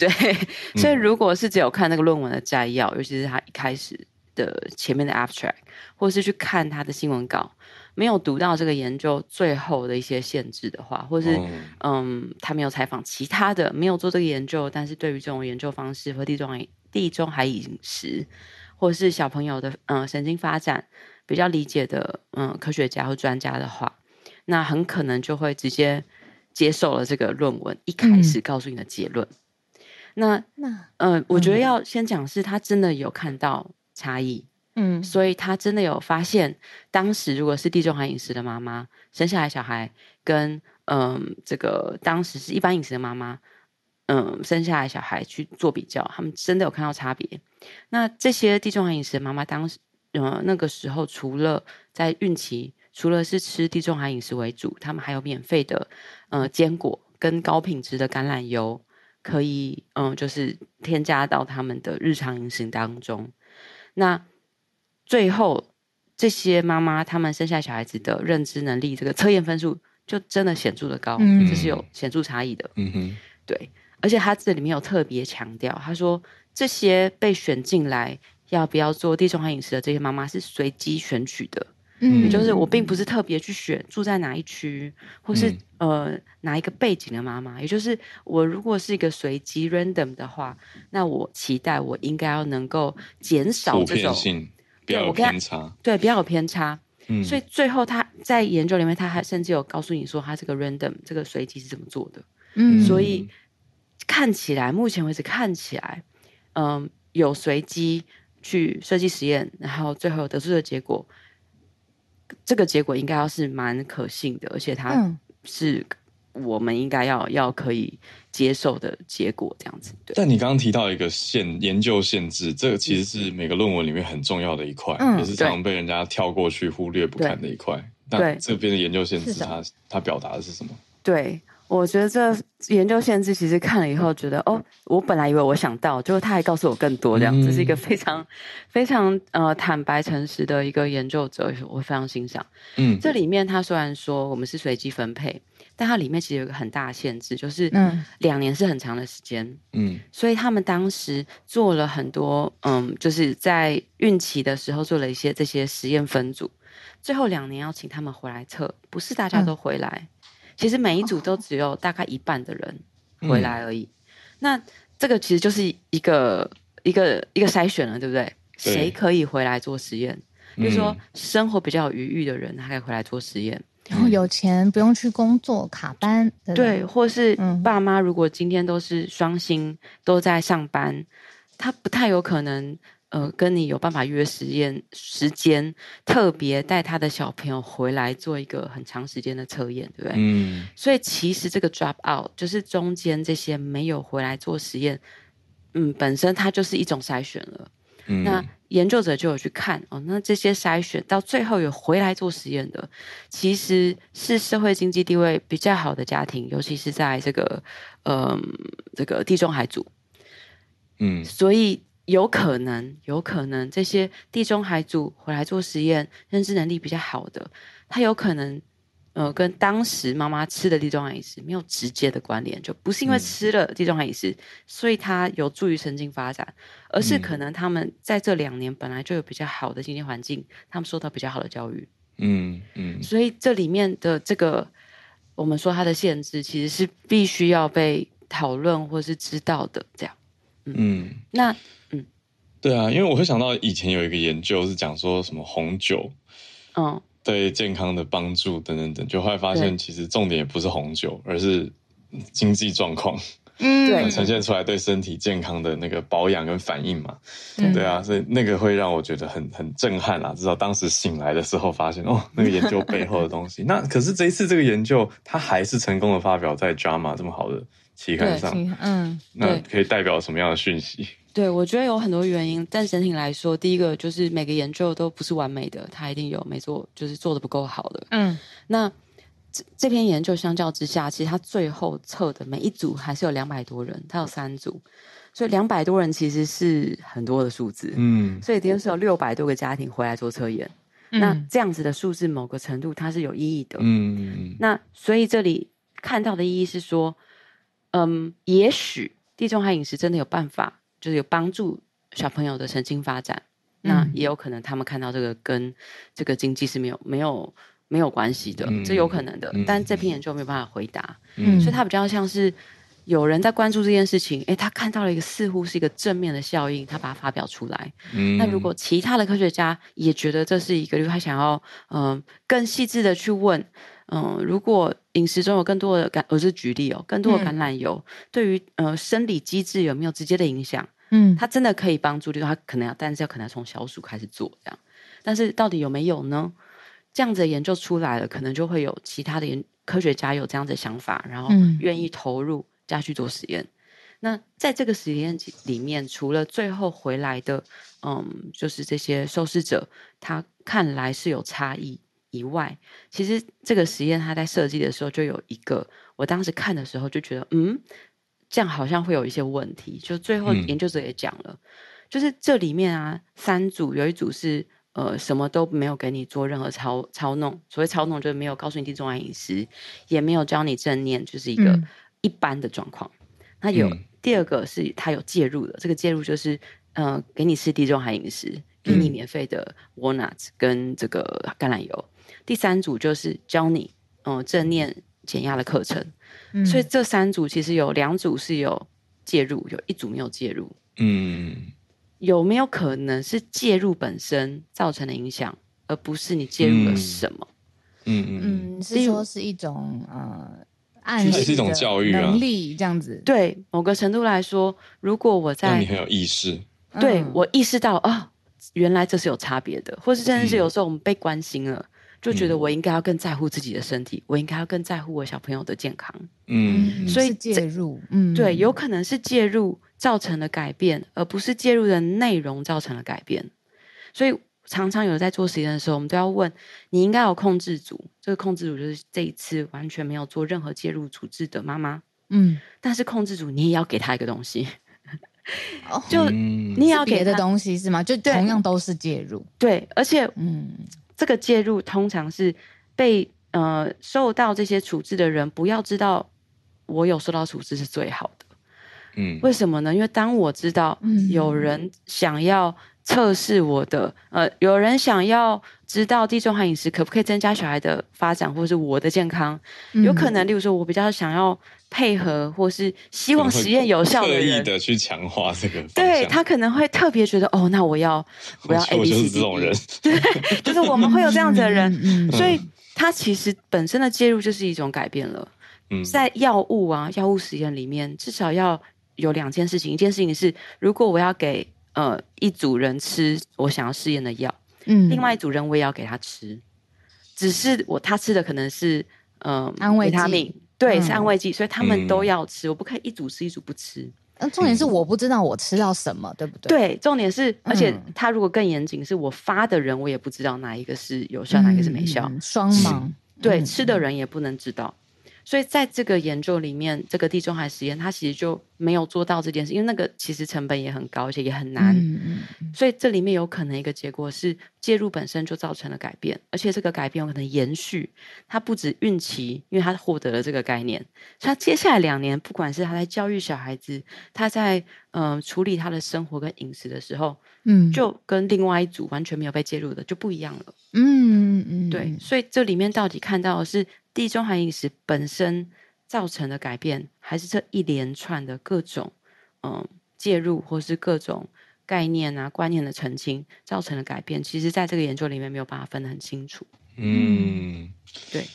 对，*laughs* 所以如果是只有看那个论文的摘要，尤其是他一开始的前面的 abstract，或是去看他的新闻稿。没有读到这个研究最后的一些限制的话，或是、oh. 嗯，他没有采访其他的，没有做这个研究，但是对于这种研究方式和地中海地中海饮食，或是小朋友的嗯神经发展比较理解的嗯科学家或专家的话，那很可能就会直接接受了这个论文一开始告诉你的结论。嗯、那那嗯，我觉得要先讲是他真的有看到差异。嗯，所以他真的有发现，当时如果是地中海饮食的妈妈生下来小孩，跟嗯这个当时是一般饮食的妈妈，嗯生下来小孩去做比较，他们真的有看到差别。那这些地中海饮食的妈妈当时，嗯那个时候除了在孕期，除了是吃地中海饮食为主，他们还有免费的呃坚果跟高品质的橄榄油。可以，嗯，就是添加到他们的日常饮食当中。那最后，这些妈妈她们生下小孩子的认知能力，这个测验分数就真的显著的高，嗯、这是有显著差异的。嗯哼，对。而且他这里面有特别强调，他说这些被选进来要不要做地中海饮食的这些妈妈是随机选取的。嗯，也就是我并不是特别去选住在哪一区，或是、嗯、呃哪一个背景的妈妈。也就是我如果是一个随机 random 的话，那我期待我应该要能够减少这种性，不要有偏差，对，比较有偏差。嗯，所以最后他在研究里面，他还甚至有告诉你说，他这个 random 这个随机是怎么做的。嗯，所以看起来目前为止看起来，嗯、呃，有随机去设计实验，然后最后得出的结果。这个结果应该要是蛮可信的，而且它是我们应该要要可以接受的结果，这样子。对。但你刚刚提到一个限研究限制，这个其实是每个论文里面很重要的一块，嗯、也是常常被人家跳过去忽略不看的一块。对。那这边的研究限制它，它它表达的是什么？对。我觉得这研究限制其实看了以后，觉得哦，我本来以为我想到，结果他还告诉我更多，这样子，这是一个非常非常呃坦白诚实的一个研究者，我非常欣赏。嗯，这里面他虽然说我们是随机分配，但它里面其实有一个很大的限制，就是嗯，两年是很长的时间，嗯，所以他们当时做了很多嗯，就是在孕期的时候做了一些这些实验分组，最后两年要请他们回来测，不是大家都回来。嗯其实每一组都只有大概一半的人回来而已，嗯、那这个其实就是一个一个一个筛选了，对不对？对，谁可以回来做实验？比如说生活比较有余裕的人，他可以回来做实验，然后有钱不用去工作卡班，对，对，或是爸妈如果今天都是双薪都在上班，他不太有可能。呃，跟你有办法约实验时间，特别带他的小朋友回来做一个很长时间的测验，对不对？嗯。所以其实这个 drop out 就是中间这些没有回来做实验，嗯，本身它就是一种筛选了。嗯。那研究者就有去看哦，那这些筛选到最后有回来做实验的，其实是社会经济地位比较好的家庭，尤其是在这个呃这个地中海族。嗯。所以。有可能，有可能这些地中海族回来做实验，认知能力比较好的，他有可能，呃，跟当时妈妈吃的地中海饮食没有直接的关联，就不是因为吃了地中海饮食，嗯、所以他有助于神经发展，而是可能他们在这两年本来就有比较好的经济环境，他们受到比较好的教育，嗯嗯，所以这里面的这个，我们说它的限制，其实是必须要被讨论或是知道的，这样，嗯，那嗯。对啊，因为我会想到以前有一个研究是讲说什么红酒，嗯，对健康的帮助等等等，就后来发现其实重点也不是红酒，而是经济状况，嗯，对，*laughs* 呈现出来对身体健康的那个保养跟反应嘛，对，对啊，所以那个会让我觉得很很震撼啦。至少当时醒来的时候发现哦，*laughs* 那个研究背后的东西。那可是这一次这个研究，它还是成功的发表在 JAMA 这么好的期刊上，嗯，那可以代表什么样的讯息？对，我觉得有很多原因，但整体来说，第一个就是每个研究都不是完美的，它一定有没做，就是做的不够好的。嗯，那这这篇研究相较之下，其实它最后测的每一组还是有两百多人，它有三组，所以两百多人其实是很多的数字。嗯，所以等于是有六百多个家庭回来做测验，嗯、那这样子的数字，某个程度它是有意义的。嗯，那所以这里看到的意义是说，嗯，也许地中海饮食真的有办法。就是有帮助小朋友的神经发展，嗯、那也有可能他们看到这个跟这个经济是没有没有没有关系的，嗯、这有可能的。嗯、但这篇研究没有办法回答，嗯、所以他比较像是有人在关注这件事情，诶，他看到了一个似乎是一个正面的效应，他把它发表出来。嗯、那如果其他的科学家也觉得这是一个，就是他想要嗯、呃、更细致的去问，嗯、呃，如果饮食中有更多的橄，我是举例哦，更多的橄榄油、嗯、对于呃生理机制有没有直接的影响？嗯，它真的可以帮助，就是它可能要，但是要可能要从小鼠开始做这样。但是到底有没有呢？这样子的研究出来了，可能就会有其他的研科学家有这样的想法，然后愿意投入加去做实验。嗯、那在这个实验里面，除了最后回来的，嗯，就是这些受试者，他看来是有差异以外，其实这个实验他在设计的时候就有一个，我当时看的时候就觉得，嗯，这样好像会有一些问题。就最后研究者也讲了，嗯、就是这里面啊，三组有一组是。呃，什么都没有给你做任何操操弄，所谓操弄就是没有告诉你地中海饮食，也没有教你正念，就是一个一般的状况。那、嗯、有第二个是他有介入的，这个介入就是呃，给你吃地中海饮食，给你免费的 walnuts 跟这个橄榄油。嗯、第三组就是教你嗯、呃、正念减压的课程。嗯、所以这三组其实有两组是有介入，有一组没有介入。嗯。有没有可能是介入本身造成的影响，而不是你介入了什么？嗯嗯嗯，是说是一种呃，暗示是一种教育能力这样子。对，某个程度来说，如果我在你很有意识，对、嗯、我意识到啊、哦，原来这是有差别的，或是真的是有时候我们被关心了，嗯、就觉得我应该要更在乎自己的身体，我应该要更在乎我小朋友的健康。嗯，所以介入，嗯，对，有可能是介入。造成了改变，而不是介入的内容造成了改变。所以常常有在做实验的时候，我们都要问：你应该有控制组，这个控制组就是这一次完全没有做任何介入处置的妈妈。嗯，但是控制组你也要给他一个东西，哦、*laughs* 就你也要给别的东西是吗？就同样都是介入，对，而且嗯，这个介入通常是被呃受到这些处置的人不要知道我有受到处置是最好的。嗯，为什么呢？因为当我知道有人想要测试我的，嗯、呃，有人想要知道地中海饮食可不可以增加小孩的发展，或者是我的健康，嗯、有可能，例如说，我比较想要配合，或是希望实验有效的人，刻意的去强化这个，对他可能会特别觉得，哦，那我要我要 A B C D，就是这种人，*laughs* 对，就是我们会有这样子的人，嗯、所以他其实本身的介入就是一种改变了。嗯，在药物啊，药物实验里面，至少要。有两件事情，一件事情是，如果我要给呃一组人吃我想要试验的药，嗯，另外一组人我也要给他吃，只是我他吃的可能是呃安慰他命，对，嗯、是安慰剂，所以他们都要吃，我不可以一组吃一组不吃。那，重点是我不知道我吃到什么，嗯、对不对？对，重点是，而且他如果更严谨，是我发的人我也不知道哪一个是有效，嗯、哪一个是没效，双盲，对，嗯、吃的人也不能知道。所以在这个研究里面，这个地中海实验它其实就没有做到这件事，因为那个其实成本也很高，而且也很难。嗯嗯、所以这里面有可能一个结果是介入本身就造成了改变，而且这个改变有可能延续。它不止孕期，因为他获得了这个概念，所以他接下来两年，不管是他在教育小孩子，他在嗯、呃、处理他的生活跟饮食的时候，嗯，就跟另外一组完全没有被介入的就不一样了。嗯嗯，嗯对。所以这里面到底看到的是？地中海饮食本身造成的改变，还是这一连串的各种嗯介入，或是各种概念啊观念的澄清造成的改变？其实，在这个研究里面没有办法分得很清楚。嗯，对，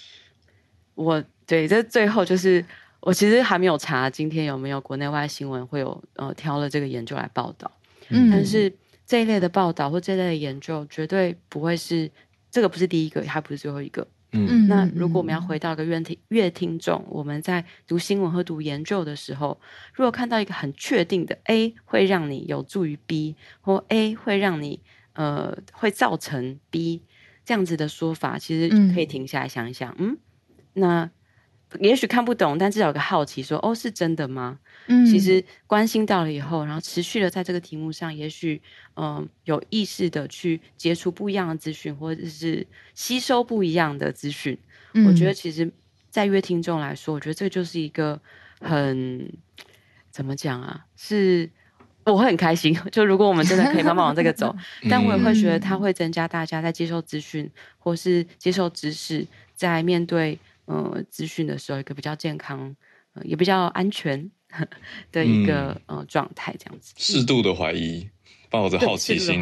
我对这最后就是我其实还没有查今天有没有国内外新闻会有呃挑了这个研究来报道。嗯，但是这一类的报道或这一类的研究绝对不会是这个，不是第一个，还不是最后一个。嗯，那如果我们要回到一个阅听阅听众，我们在读新闻和读研究的时候，如果看到一个很确定的 A 会让你有助于 B，或 A 会让你呃会造成 B 这样子的说法，其实可以停下来想一想，嗯，嗯，那。也许看不懂，但至少有个好奇说，说哦，是真的吗？嗯，其实关心到了以后，然后持续的在这个题目上，也许嗯、呃、有意识的去接触不一样的资讯，或者是吸收不一样的资讯。嗯、我觉得，其实，在约听众来说，我觉得这就是一个很怎么讲啊？是我会很开心。就如果我们真的可以慢慢往这个走，*laughs* 但我也会觉得它会增加大家在接受资讯或是接受知识，在面对。呃，资讯的时候，一个比较健康，呃，也比较安全 *laughs* 的一个、嗯、呃状态，这样子。适度的怀疑抱着好奇心，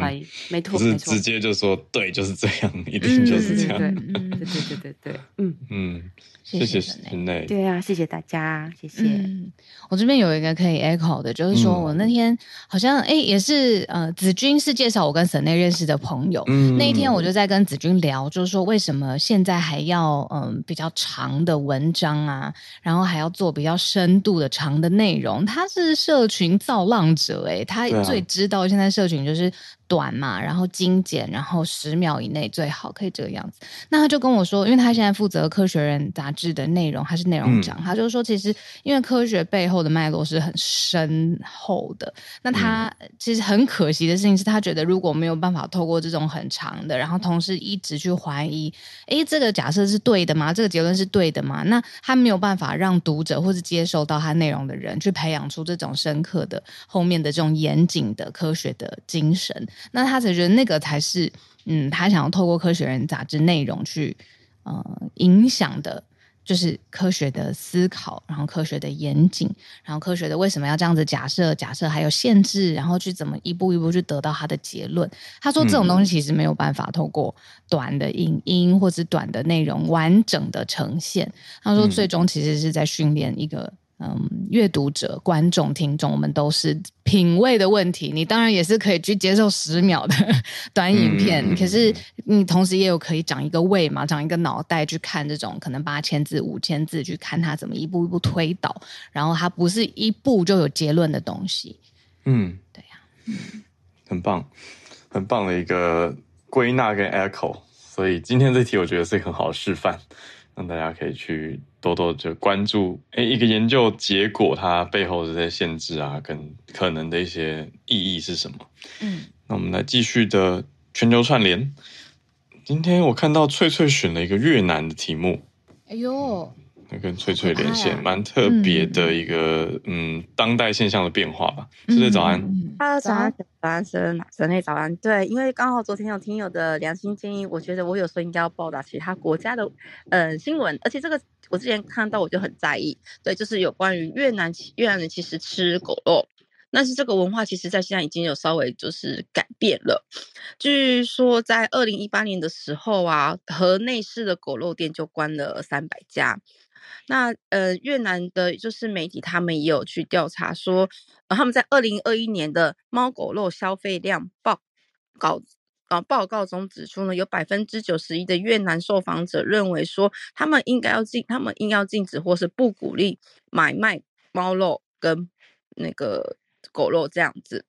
没错，不是直接就说对，就是这样，一定就是这样。对对对对对对，嗯 *laughs* 嗯。谢谢神内，对啊，谢谢大家，谢谢。嗯、我这边有一个可以 echo 的，就是说我那天好像哎、嗯，也是呃，子君是介绍我跟沈内认识的朋友。嗯，那一天我就在跟子君聊，就是说为什么现在还要嗯、呃、比较长的文章啊，然后还要做比较深度的长的内容。他是社群造浪者，哎，他最知道现在社群就是。短嘛，然后精简，然后十秒以内最好可以这个样子。那他就跟我说，因为他现在负责《科学人》杂志的内容，他是内容长，嗯、他就说，其实因为科学背后的脉络是很深厚的。那他其实很可惜的事情是他觉得，如果没有办法透过这种很长的，然后同时一直去怀疑，诶，这个假设是对的吗？这个结论是对的吗？那他没有办法让读者或是接受到他内容的人去培养出这种深刻的后面的这种严谨的科学的精神。那他才觉得那个才是，嗯，他想要透过《科学人》杂志内容去，呃，影响的，就是科学的思考，然后科学的严谨，然后科学的为什么要这样子假设，假设还有限制，然后去怎么一步一步去得到他的结论。他说这种东西其实没有办法透过短的影音或者短的内容完整的呈现。他说最终其实是在训练一个。嗯，阅读者、观众、听众，我们都是品味的问题。你当然也是可以去接受十秒的 *laughs* 短影片，嗯、可是你同时也有可以长一个胃嘛，长一个脑袋去看这种可能八千字、五千字，去看它怎么一步一步推导，然后它不是一步就有结论的东西。嗯，对呀、啊，嗯，很棒，很棒的一个归纳跟 echo。所以今天这题我觉得是一个很好的示范。让大家可以去多多就关注，哎，一个研究结果它背后的这些限制啊，跟可能的一些意义是什么？嗯，那我们来继续的全球串联。今天我看到翠翠选了一个越南的题目，哎呦。那跟翠翠连线，蛮特别的一个嗯，嗯，当代现象的变化吧。翠翠早安，Hello，早安，早安，神神内早安。对，因为刚好昨天有听友的良心建议，我觉得我有时候应该要报道其他国家的呃新闻，而且这个我之前看到我就很在意。对，就是有关于越南，越南人其实吃狗肉。但是这个文化其实，在现在已经有稍微就是改变了。据说在二零一八年的时候啊，河内市的狗肉店就关了三百家。那呃，越南的就是媒体他们也有去调查说，他们在二零二一年的猫狗肉消费量报告啊报告中指出呢，有百分之九十一的越南受访者认为说，他们应该要禁，他们应要禁止或是不鼓励买卖猫肉跟那个。狗肉这样子，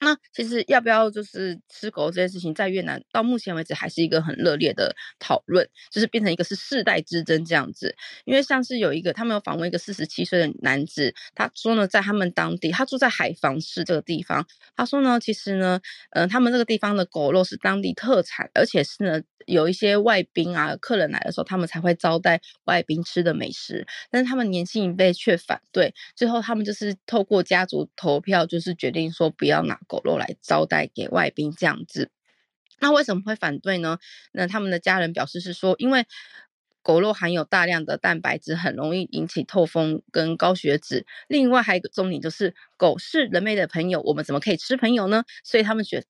那其实要不要就是吃狗肉这件事情，在越南到目前为止还是一个很热烈的讨论，就是变成一个是世代之争这样子。因为像是有一个他们有访问一个四十七岁的男子，他说呢，在他们当地，他住在海防市这个地方，他说呢，其实呢，嗯、呃，他们这个地方的狗肉是当地特产，而且是呢。有一些外宾啊，客人来的时候，他们才会招待外宾吃的美食，但是他们年轻一辈却反对，最后他们就是透过家族投票，就是决定说不要拿狗肉来招待给外宾这样子。那为什么会反对呢？那他们的家人表示是说，因为狗肉含有大量的蛋白质，很容易引起痛风跟高血脂。另外还有一个重点就是，狗是人类的朋友，我们怎么可以吃朋友呢？所以他们觉得。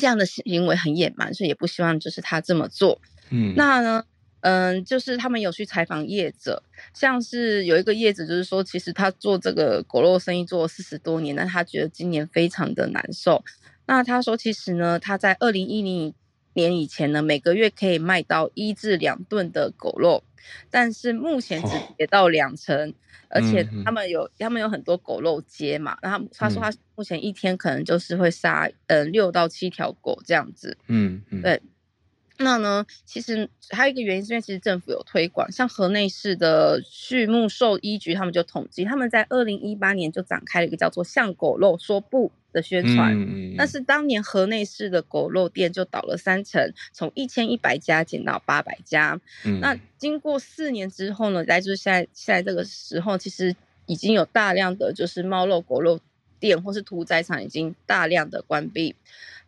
这样的行为很野蛮，所以也不希望就是他这么做。嗯，那呢，嗯，就是他们有去采访业者，像是有一个业者就是说，其实他做这个狗肉生意做了四十多年，但他觉得今年非常的难受。那他说，其实呢，他在二零一零年以前呢，每个月可以卖到一至两吨的狗肉，但是目前只跌到两成。哦而且他们有，嗯、他们有很多狗肉街嘛，然后他说他目前一天可能就是会杀，嗯，六到七条狗这样子，嗯，嗯对。那呢，其实还有一个原因是因为其实政府有推广，像河内市的畜牧兽医局，他们就统计，他们在二零一八年就展开了一个叫做“向狗肉说不”的宣传。嗯，但是当年河内市的狗肉店就倒了三成，从一千一百家减到八百家。嗯，那经过四年之后呢，在就是现在现在这个时候，其实已经有大量的就是猫肉、狗肉店或是屠宰场已经大量的关闭。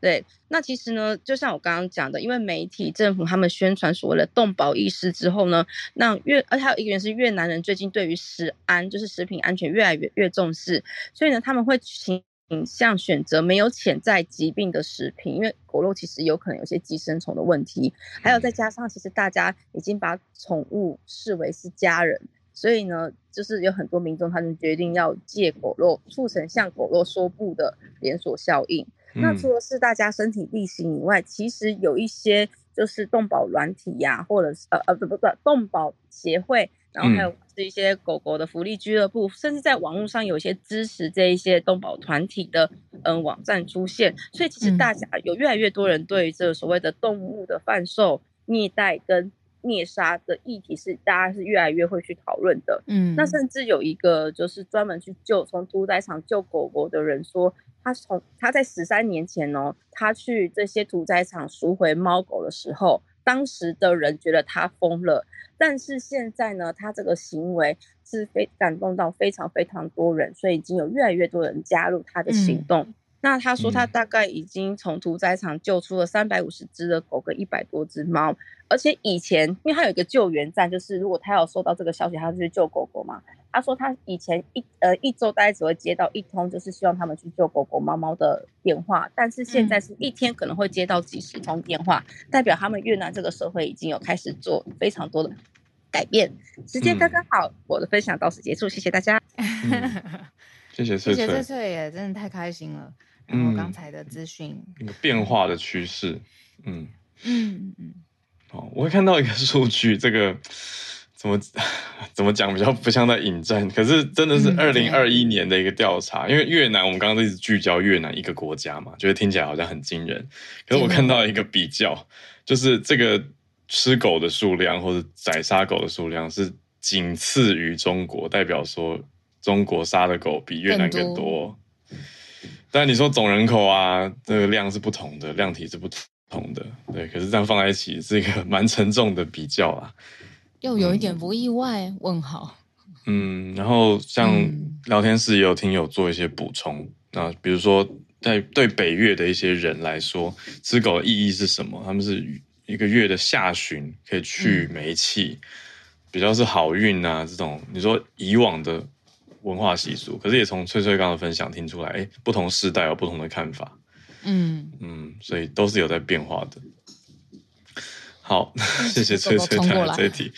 对，那其实呢，就像我刚刚讲的，因为媒体、政府他们宣传所谓的动保意识之后呢，那越而且还有一个原因是越南人最近对于食安，就是食品安全越来越越重视，所以呢，他们会请倾向选择没有潜在疾病的食品，因为狗肉其实有可能有些寄生虫的问题，还有再加上其实大家已经把宠物视为是家人，所以呢，就是有很多民众他们决定要戒狗肉，促成向狗肉说不的连锁效应。嗯、那除了是大家身体力行以外，其实有一些就是动保软体呀、啊，或者是呃呃不不不动保协会。然后还有是一些狗狗的福利俱乐部，嗯、甚至在网络上有一些支持这一些动保团体的嗯网站出现，所以其实大家有越来越多人对于这个所谓的动物的贩售、虐待跟灭杀的议题是大家是越来越会去讨论的。嗯，那甚至有一个就是专门去救从屠宰场救狗狗的人说，他从他在十三年前哦，他去这些屠宰场赎回猫狗的时候。当时的人觉得他疯了，但是现在呢，他这个行为是非感动到非常非常多人，所以已经有越来越多人加入他的行动。嗯、那他说他大概已经从屠宰场救出了三百五十只的狗跟一百多只猫，而且以前因为他有一个救援站，就是如果他有收到这个消息，他就去救狗狗嘛。他说他以前一呃一周大概只会接到一通，就是希望他们去救狗狗、猫猫的电话，但是现在是一天可能会接到几十通电话，嗯、代表他们越南这个社会已经有开始做非常多的改变。时间刚刚好，嗯、我的分享到此结束，谢谢大家。*laughs* 嗯、谢谢翠翠，谢谢翠翠也真的太开心了。然后刚才的资讯，一个变化的趋势，嗯嗯嗯，好，我会看到一个数据，*laughs* 这个。怎么怎么讲比较不像在引战？可是真的是二零二一年的一个调查，嗯、因为越南我们刚刚都一直聚焦越南一个国家嘛，觉得听起来好像很惊人。可是我看到一个比较，就是这个吃狗的数量或者宰杀狗的数量是仅次于中国，代表说中国杀的狗比越南更多。更多。但你说总人口啊，这个量是不同的，量体是不同的，对。可是这样放在一起是一个 *laughs* 蛮沉重的比较啊。又有一点不意外？嗯、问号。嗯，然后像聊天室也有听友做一些补充，那、嗯、比如说在对北越的一些人来说，吃狗的意义是什么？他们是一个月的下旬可以去煤气，嗯、比较是好运啊这种。你说以往的文化习俗，可是也从翠翠刚刚的分享听出来，哎，不同时代有不同的看法。嗯嗯，所以都是有在变化的。好，谢谢翠翠带来这一题。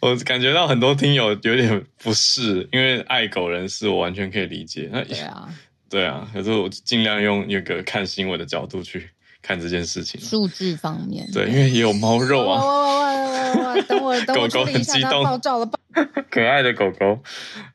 我感觉到很多听友有点不适，因为爱狗人士我完全可以理解。那对啊，对啊，可是我尽量用那个看新闻的角度去看这件事情。数据方面，对，因为也有猫肉啊。哇哇哇哇哇！等我，等我，狗狗很激动，爆照了吧？*laughs* 可爱的狗狗，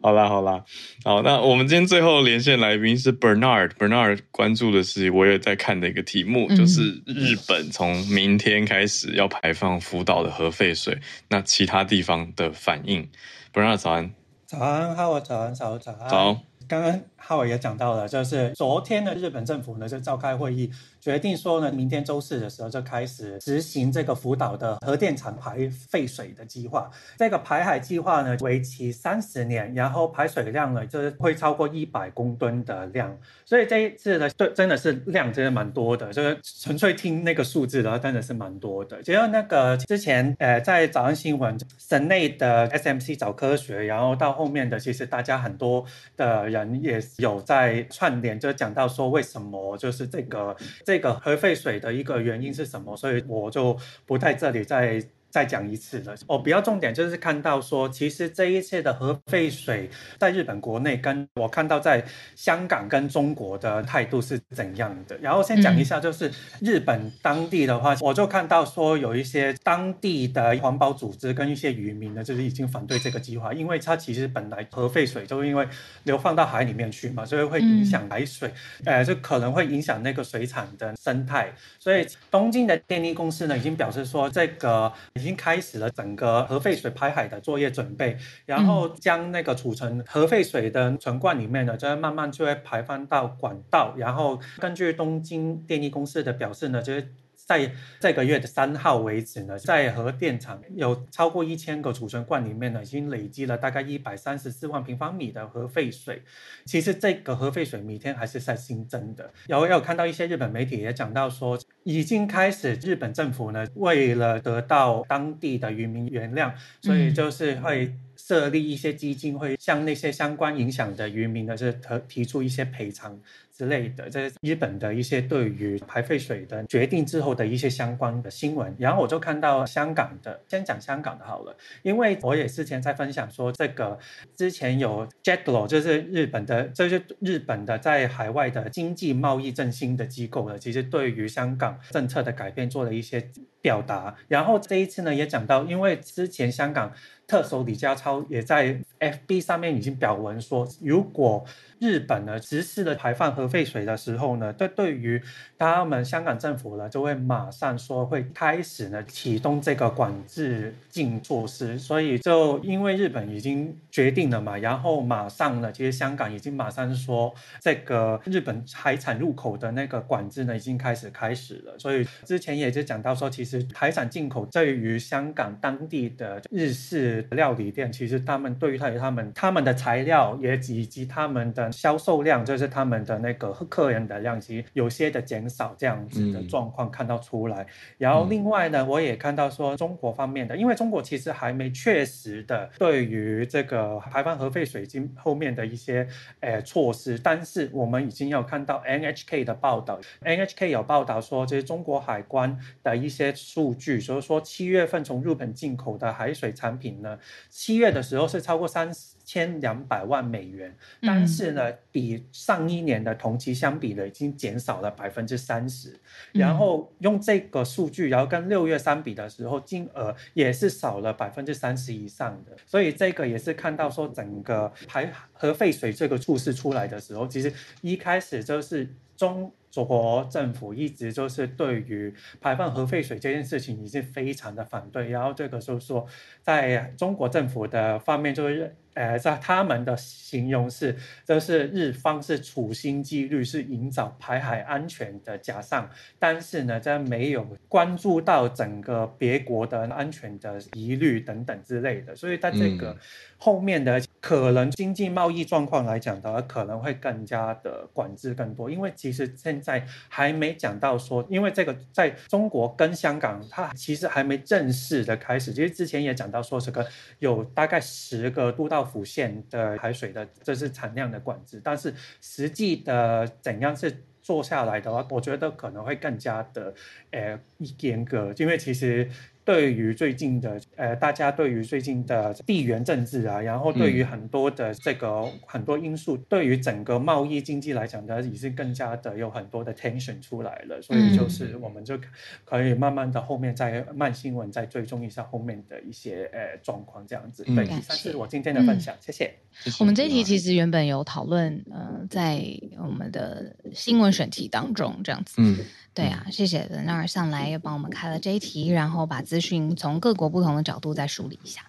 好啦好啦，好，那我们今天最后连线来宾是 Bernard，Bernard 关注的是我也在看的一个题目，嗯、就是日本从明天开始要排放福岛的核废水，那其他地方的反应。Bernard 早安，早安，哈我，早安，早安，早安，早。刚刚哈维也讲到了，就是昨天的日本政府呢就召开会议。决定说呢，明天周四的时候就开始执行这个福岛的核电厂排废水的计划。这个排海计划呢，为期三十年，然后排水量呢，就是会超过一百公吨的量。所以这一次呢，对，真的是量真的蛮多的。就是纯粹听那个数字的话，真的是蛮多的。只有那个之前呃，在早安新闻省内的 SMC 找科学，然后到后面的，其实大家很多的人也有在串联，就讲到说为什么就是这个这个核废水的一个原因是什么？所以我就不在这里再。再讲一次了，我比较重点就是看到说，其实这一次的核废水在日本国内，跟我看到在香港跟中国的态度是怎样的。然后先讲一下，就是日本当地的话，我就看到说有一些当地的环保组织跟一些渔民呢，就是已经反对这个计划，因为它其实本来核废水就因为流放到海里面去嘛，所以会影响海水，呃，就可能会影响那个水产的生态。所以东京的电力公司呢，已经表示说这个。已经开始了整个核废水排海的作业准备，然后将那个储存核废水的存罐里面呢，就会慢慢就会排放到管道，然后根据东京电力公司的表示呢，就是。在这个月的三号为止呢，在核电厂有超过一千个储存罐里面呢，已经累积了大概一百三十四万平方米的核废水。其实这个核废水每天还是在新增的。然后有看到一些日本媒体也讲到说，已经开始，日本政府呢，为了得到当地的渔民原谅，所以就是会设立一些基金，会向那些相关影响的渔民呢，是提出一些赔偿。之类的，这是日本的一些对于排废水的决定之后的一些相关的新闻。然后我就看到香港的，先讲香港的好了，因为我也之前在分享说，这个之前有 JETRO，就是日本的，这是日本的在海外的经济贸易振兴的机构了，其实对于香港政策的改变做了一些表达。然后这一次呢，也讲到，因为之前香港特首李家超也在 FB 上面已经表文说，如果日本呢实施了排放和废水的时候呢，这对于他们香港政府呢就会马上说会开始呢启动这个管制禁措施，所以就因为日本已经决定了嘛，然后马上呢，其实香港已经马上说这个日本海产入口的那个管制呢已经开始开始了，所以之前也就讲到说，其实海产进口对于香港当地的日式料理店，其实他们对于他他们他们的材料也以及他们的。销售量就是他们的那个客人的量，其实有些的减少这样子的状况看到出来。嗯、然后另外呢，我也看到说中国方面的，因为中国其实还没确实的对于这个排放核废水经后面的一些诶、呃、措施，但是我们已经有看到 NHK 的报道，NHK 有报道说，这是中国海关的一些数据，就是说七月份从日本进口的海水产品呢，七月的时候是超过三十。千两百万美元，但是呢，比上一年的同期相比呢，已经减少了百分之三十。然后用这个数据，然后跟六月相比的时候，金额也是少了百分之三十以上的。所以这个也是看到说，整个排核废水这个措施出来的时候，其实一开始就是中。中国政府一直就是对于排放核废水这件事情，已经非常的反对。然后这个就是说，在中国政府的方面，就是呃，在他们的形容是，这是日方是处心积虑是营造排海安全的假象，但是呢，在没有关注到整个别国的安全的疑虑等等之类的，所以在这个后面的可能经济贸易状况来讲的话，可能会更加的管制更多，因为其实现在还没讲到说，因为这个在中国跟香港，它其实还没正式的开始。其实之前也讲到说，这个有大概十个都道府县的海水的这是产量的管制，但是实际的怎样是做下来的话，我觉得可能会更加的呃严格，因为其实。对于最近的呃，大家对于最近的地缘政治啊，然后对于很多的这个、嗯、很多因素，对于整个贸易经济来讲呢，也是更加的有很多的 tension 出来了。所以就是我们就可以慢慢的后面再慢新闻再追踪一下后面的一些呃状况这样子。对，以上是我今天的分享，谢谢。我们这一题其实原本有讨论，呃，在我们的新闻选题当中这样子。嗯。对啊，谢谢的那儿上来又帮我们开了这一题，然后把资讯从各国不同的角度再梳理一下。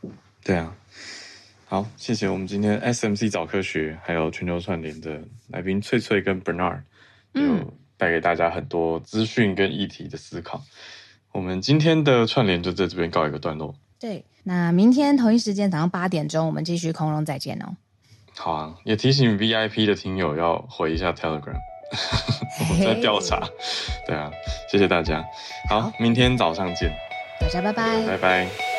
对啊，好，谢谢我们今天 SMC 早科学还有全球串联的来宾翠翠跟 Bernard，嗯带给大家很多资讯跟议题的思考。嗯、我们今天的串联就在这边告一个段落。对，那明天同一时间早上八点钟，我们继续空中再见哦。好啊，也提醒 VIP 的听友要回一下 Telegram。*laughs* 我在调查对啊，谢谢大家，好，好明天早上见，大家拜拜，拜拜。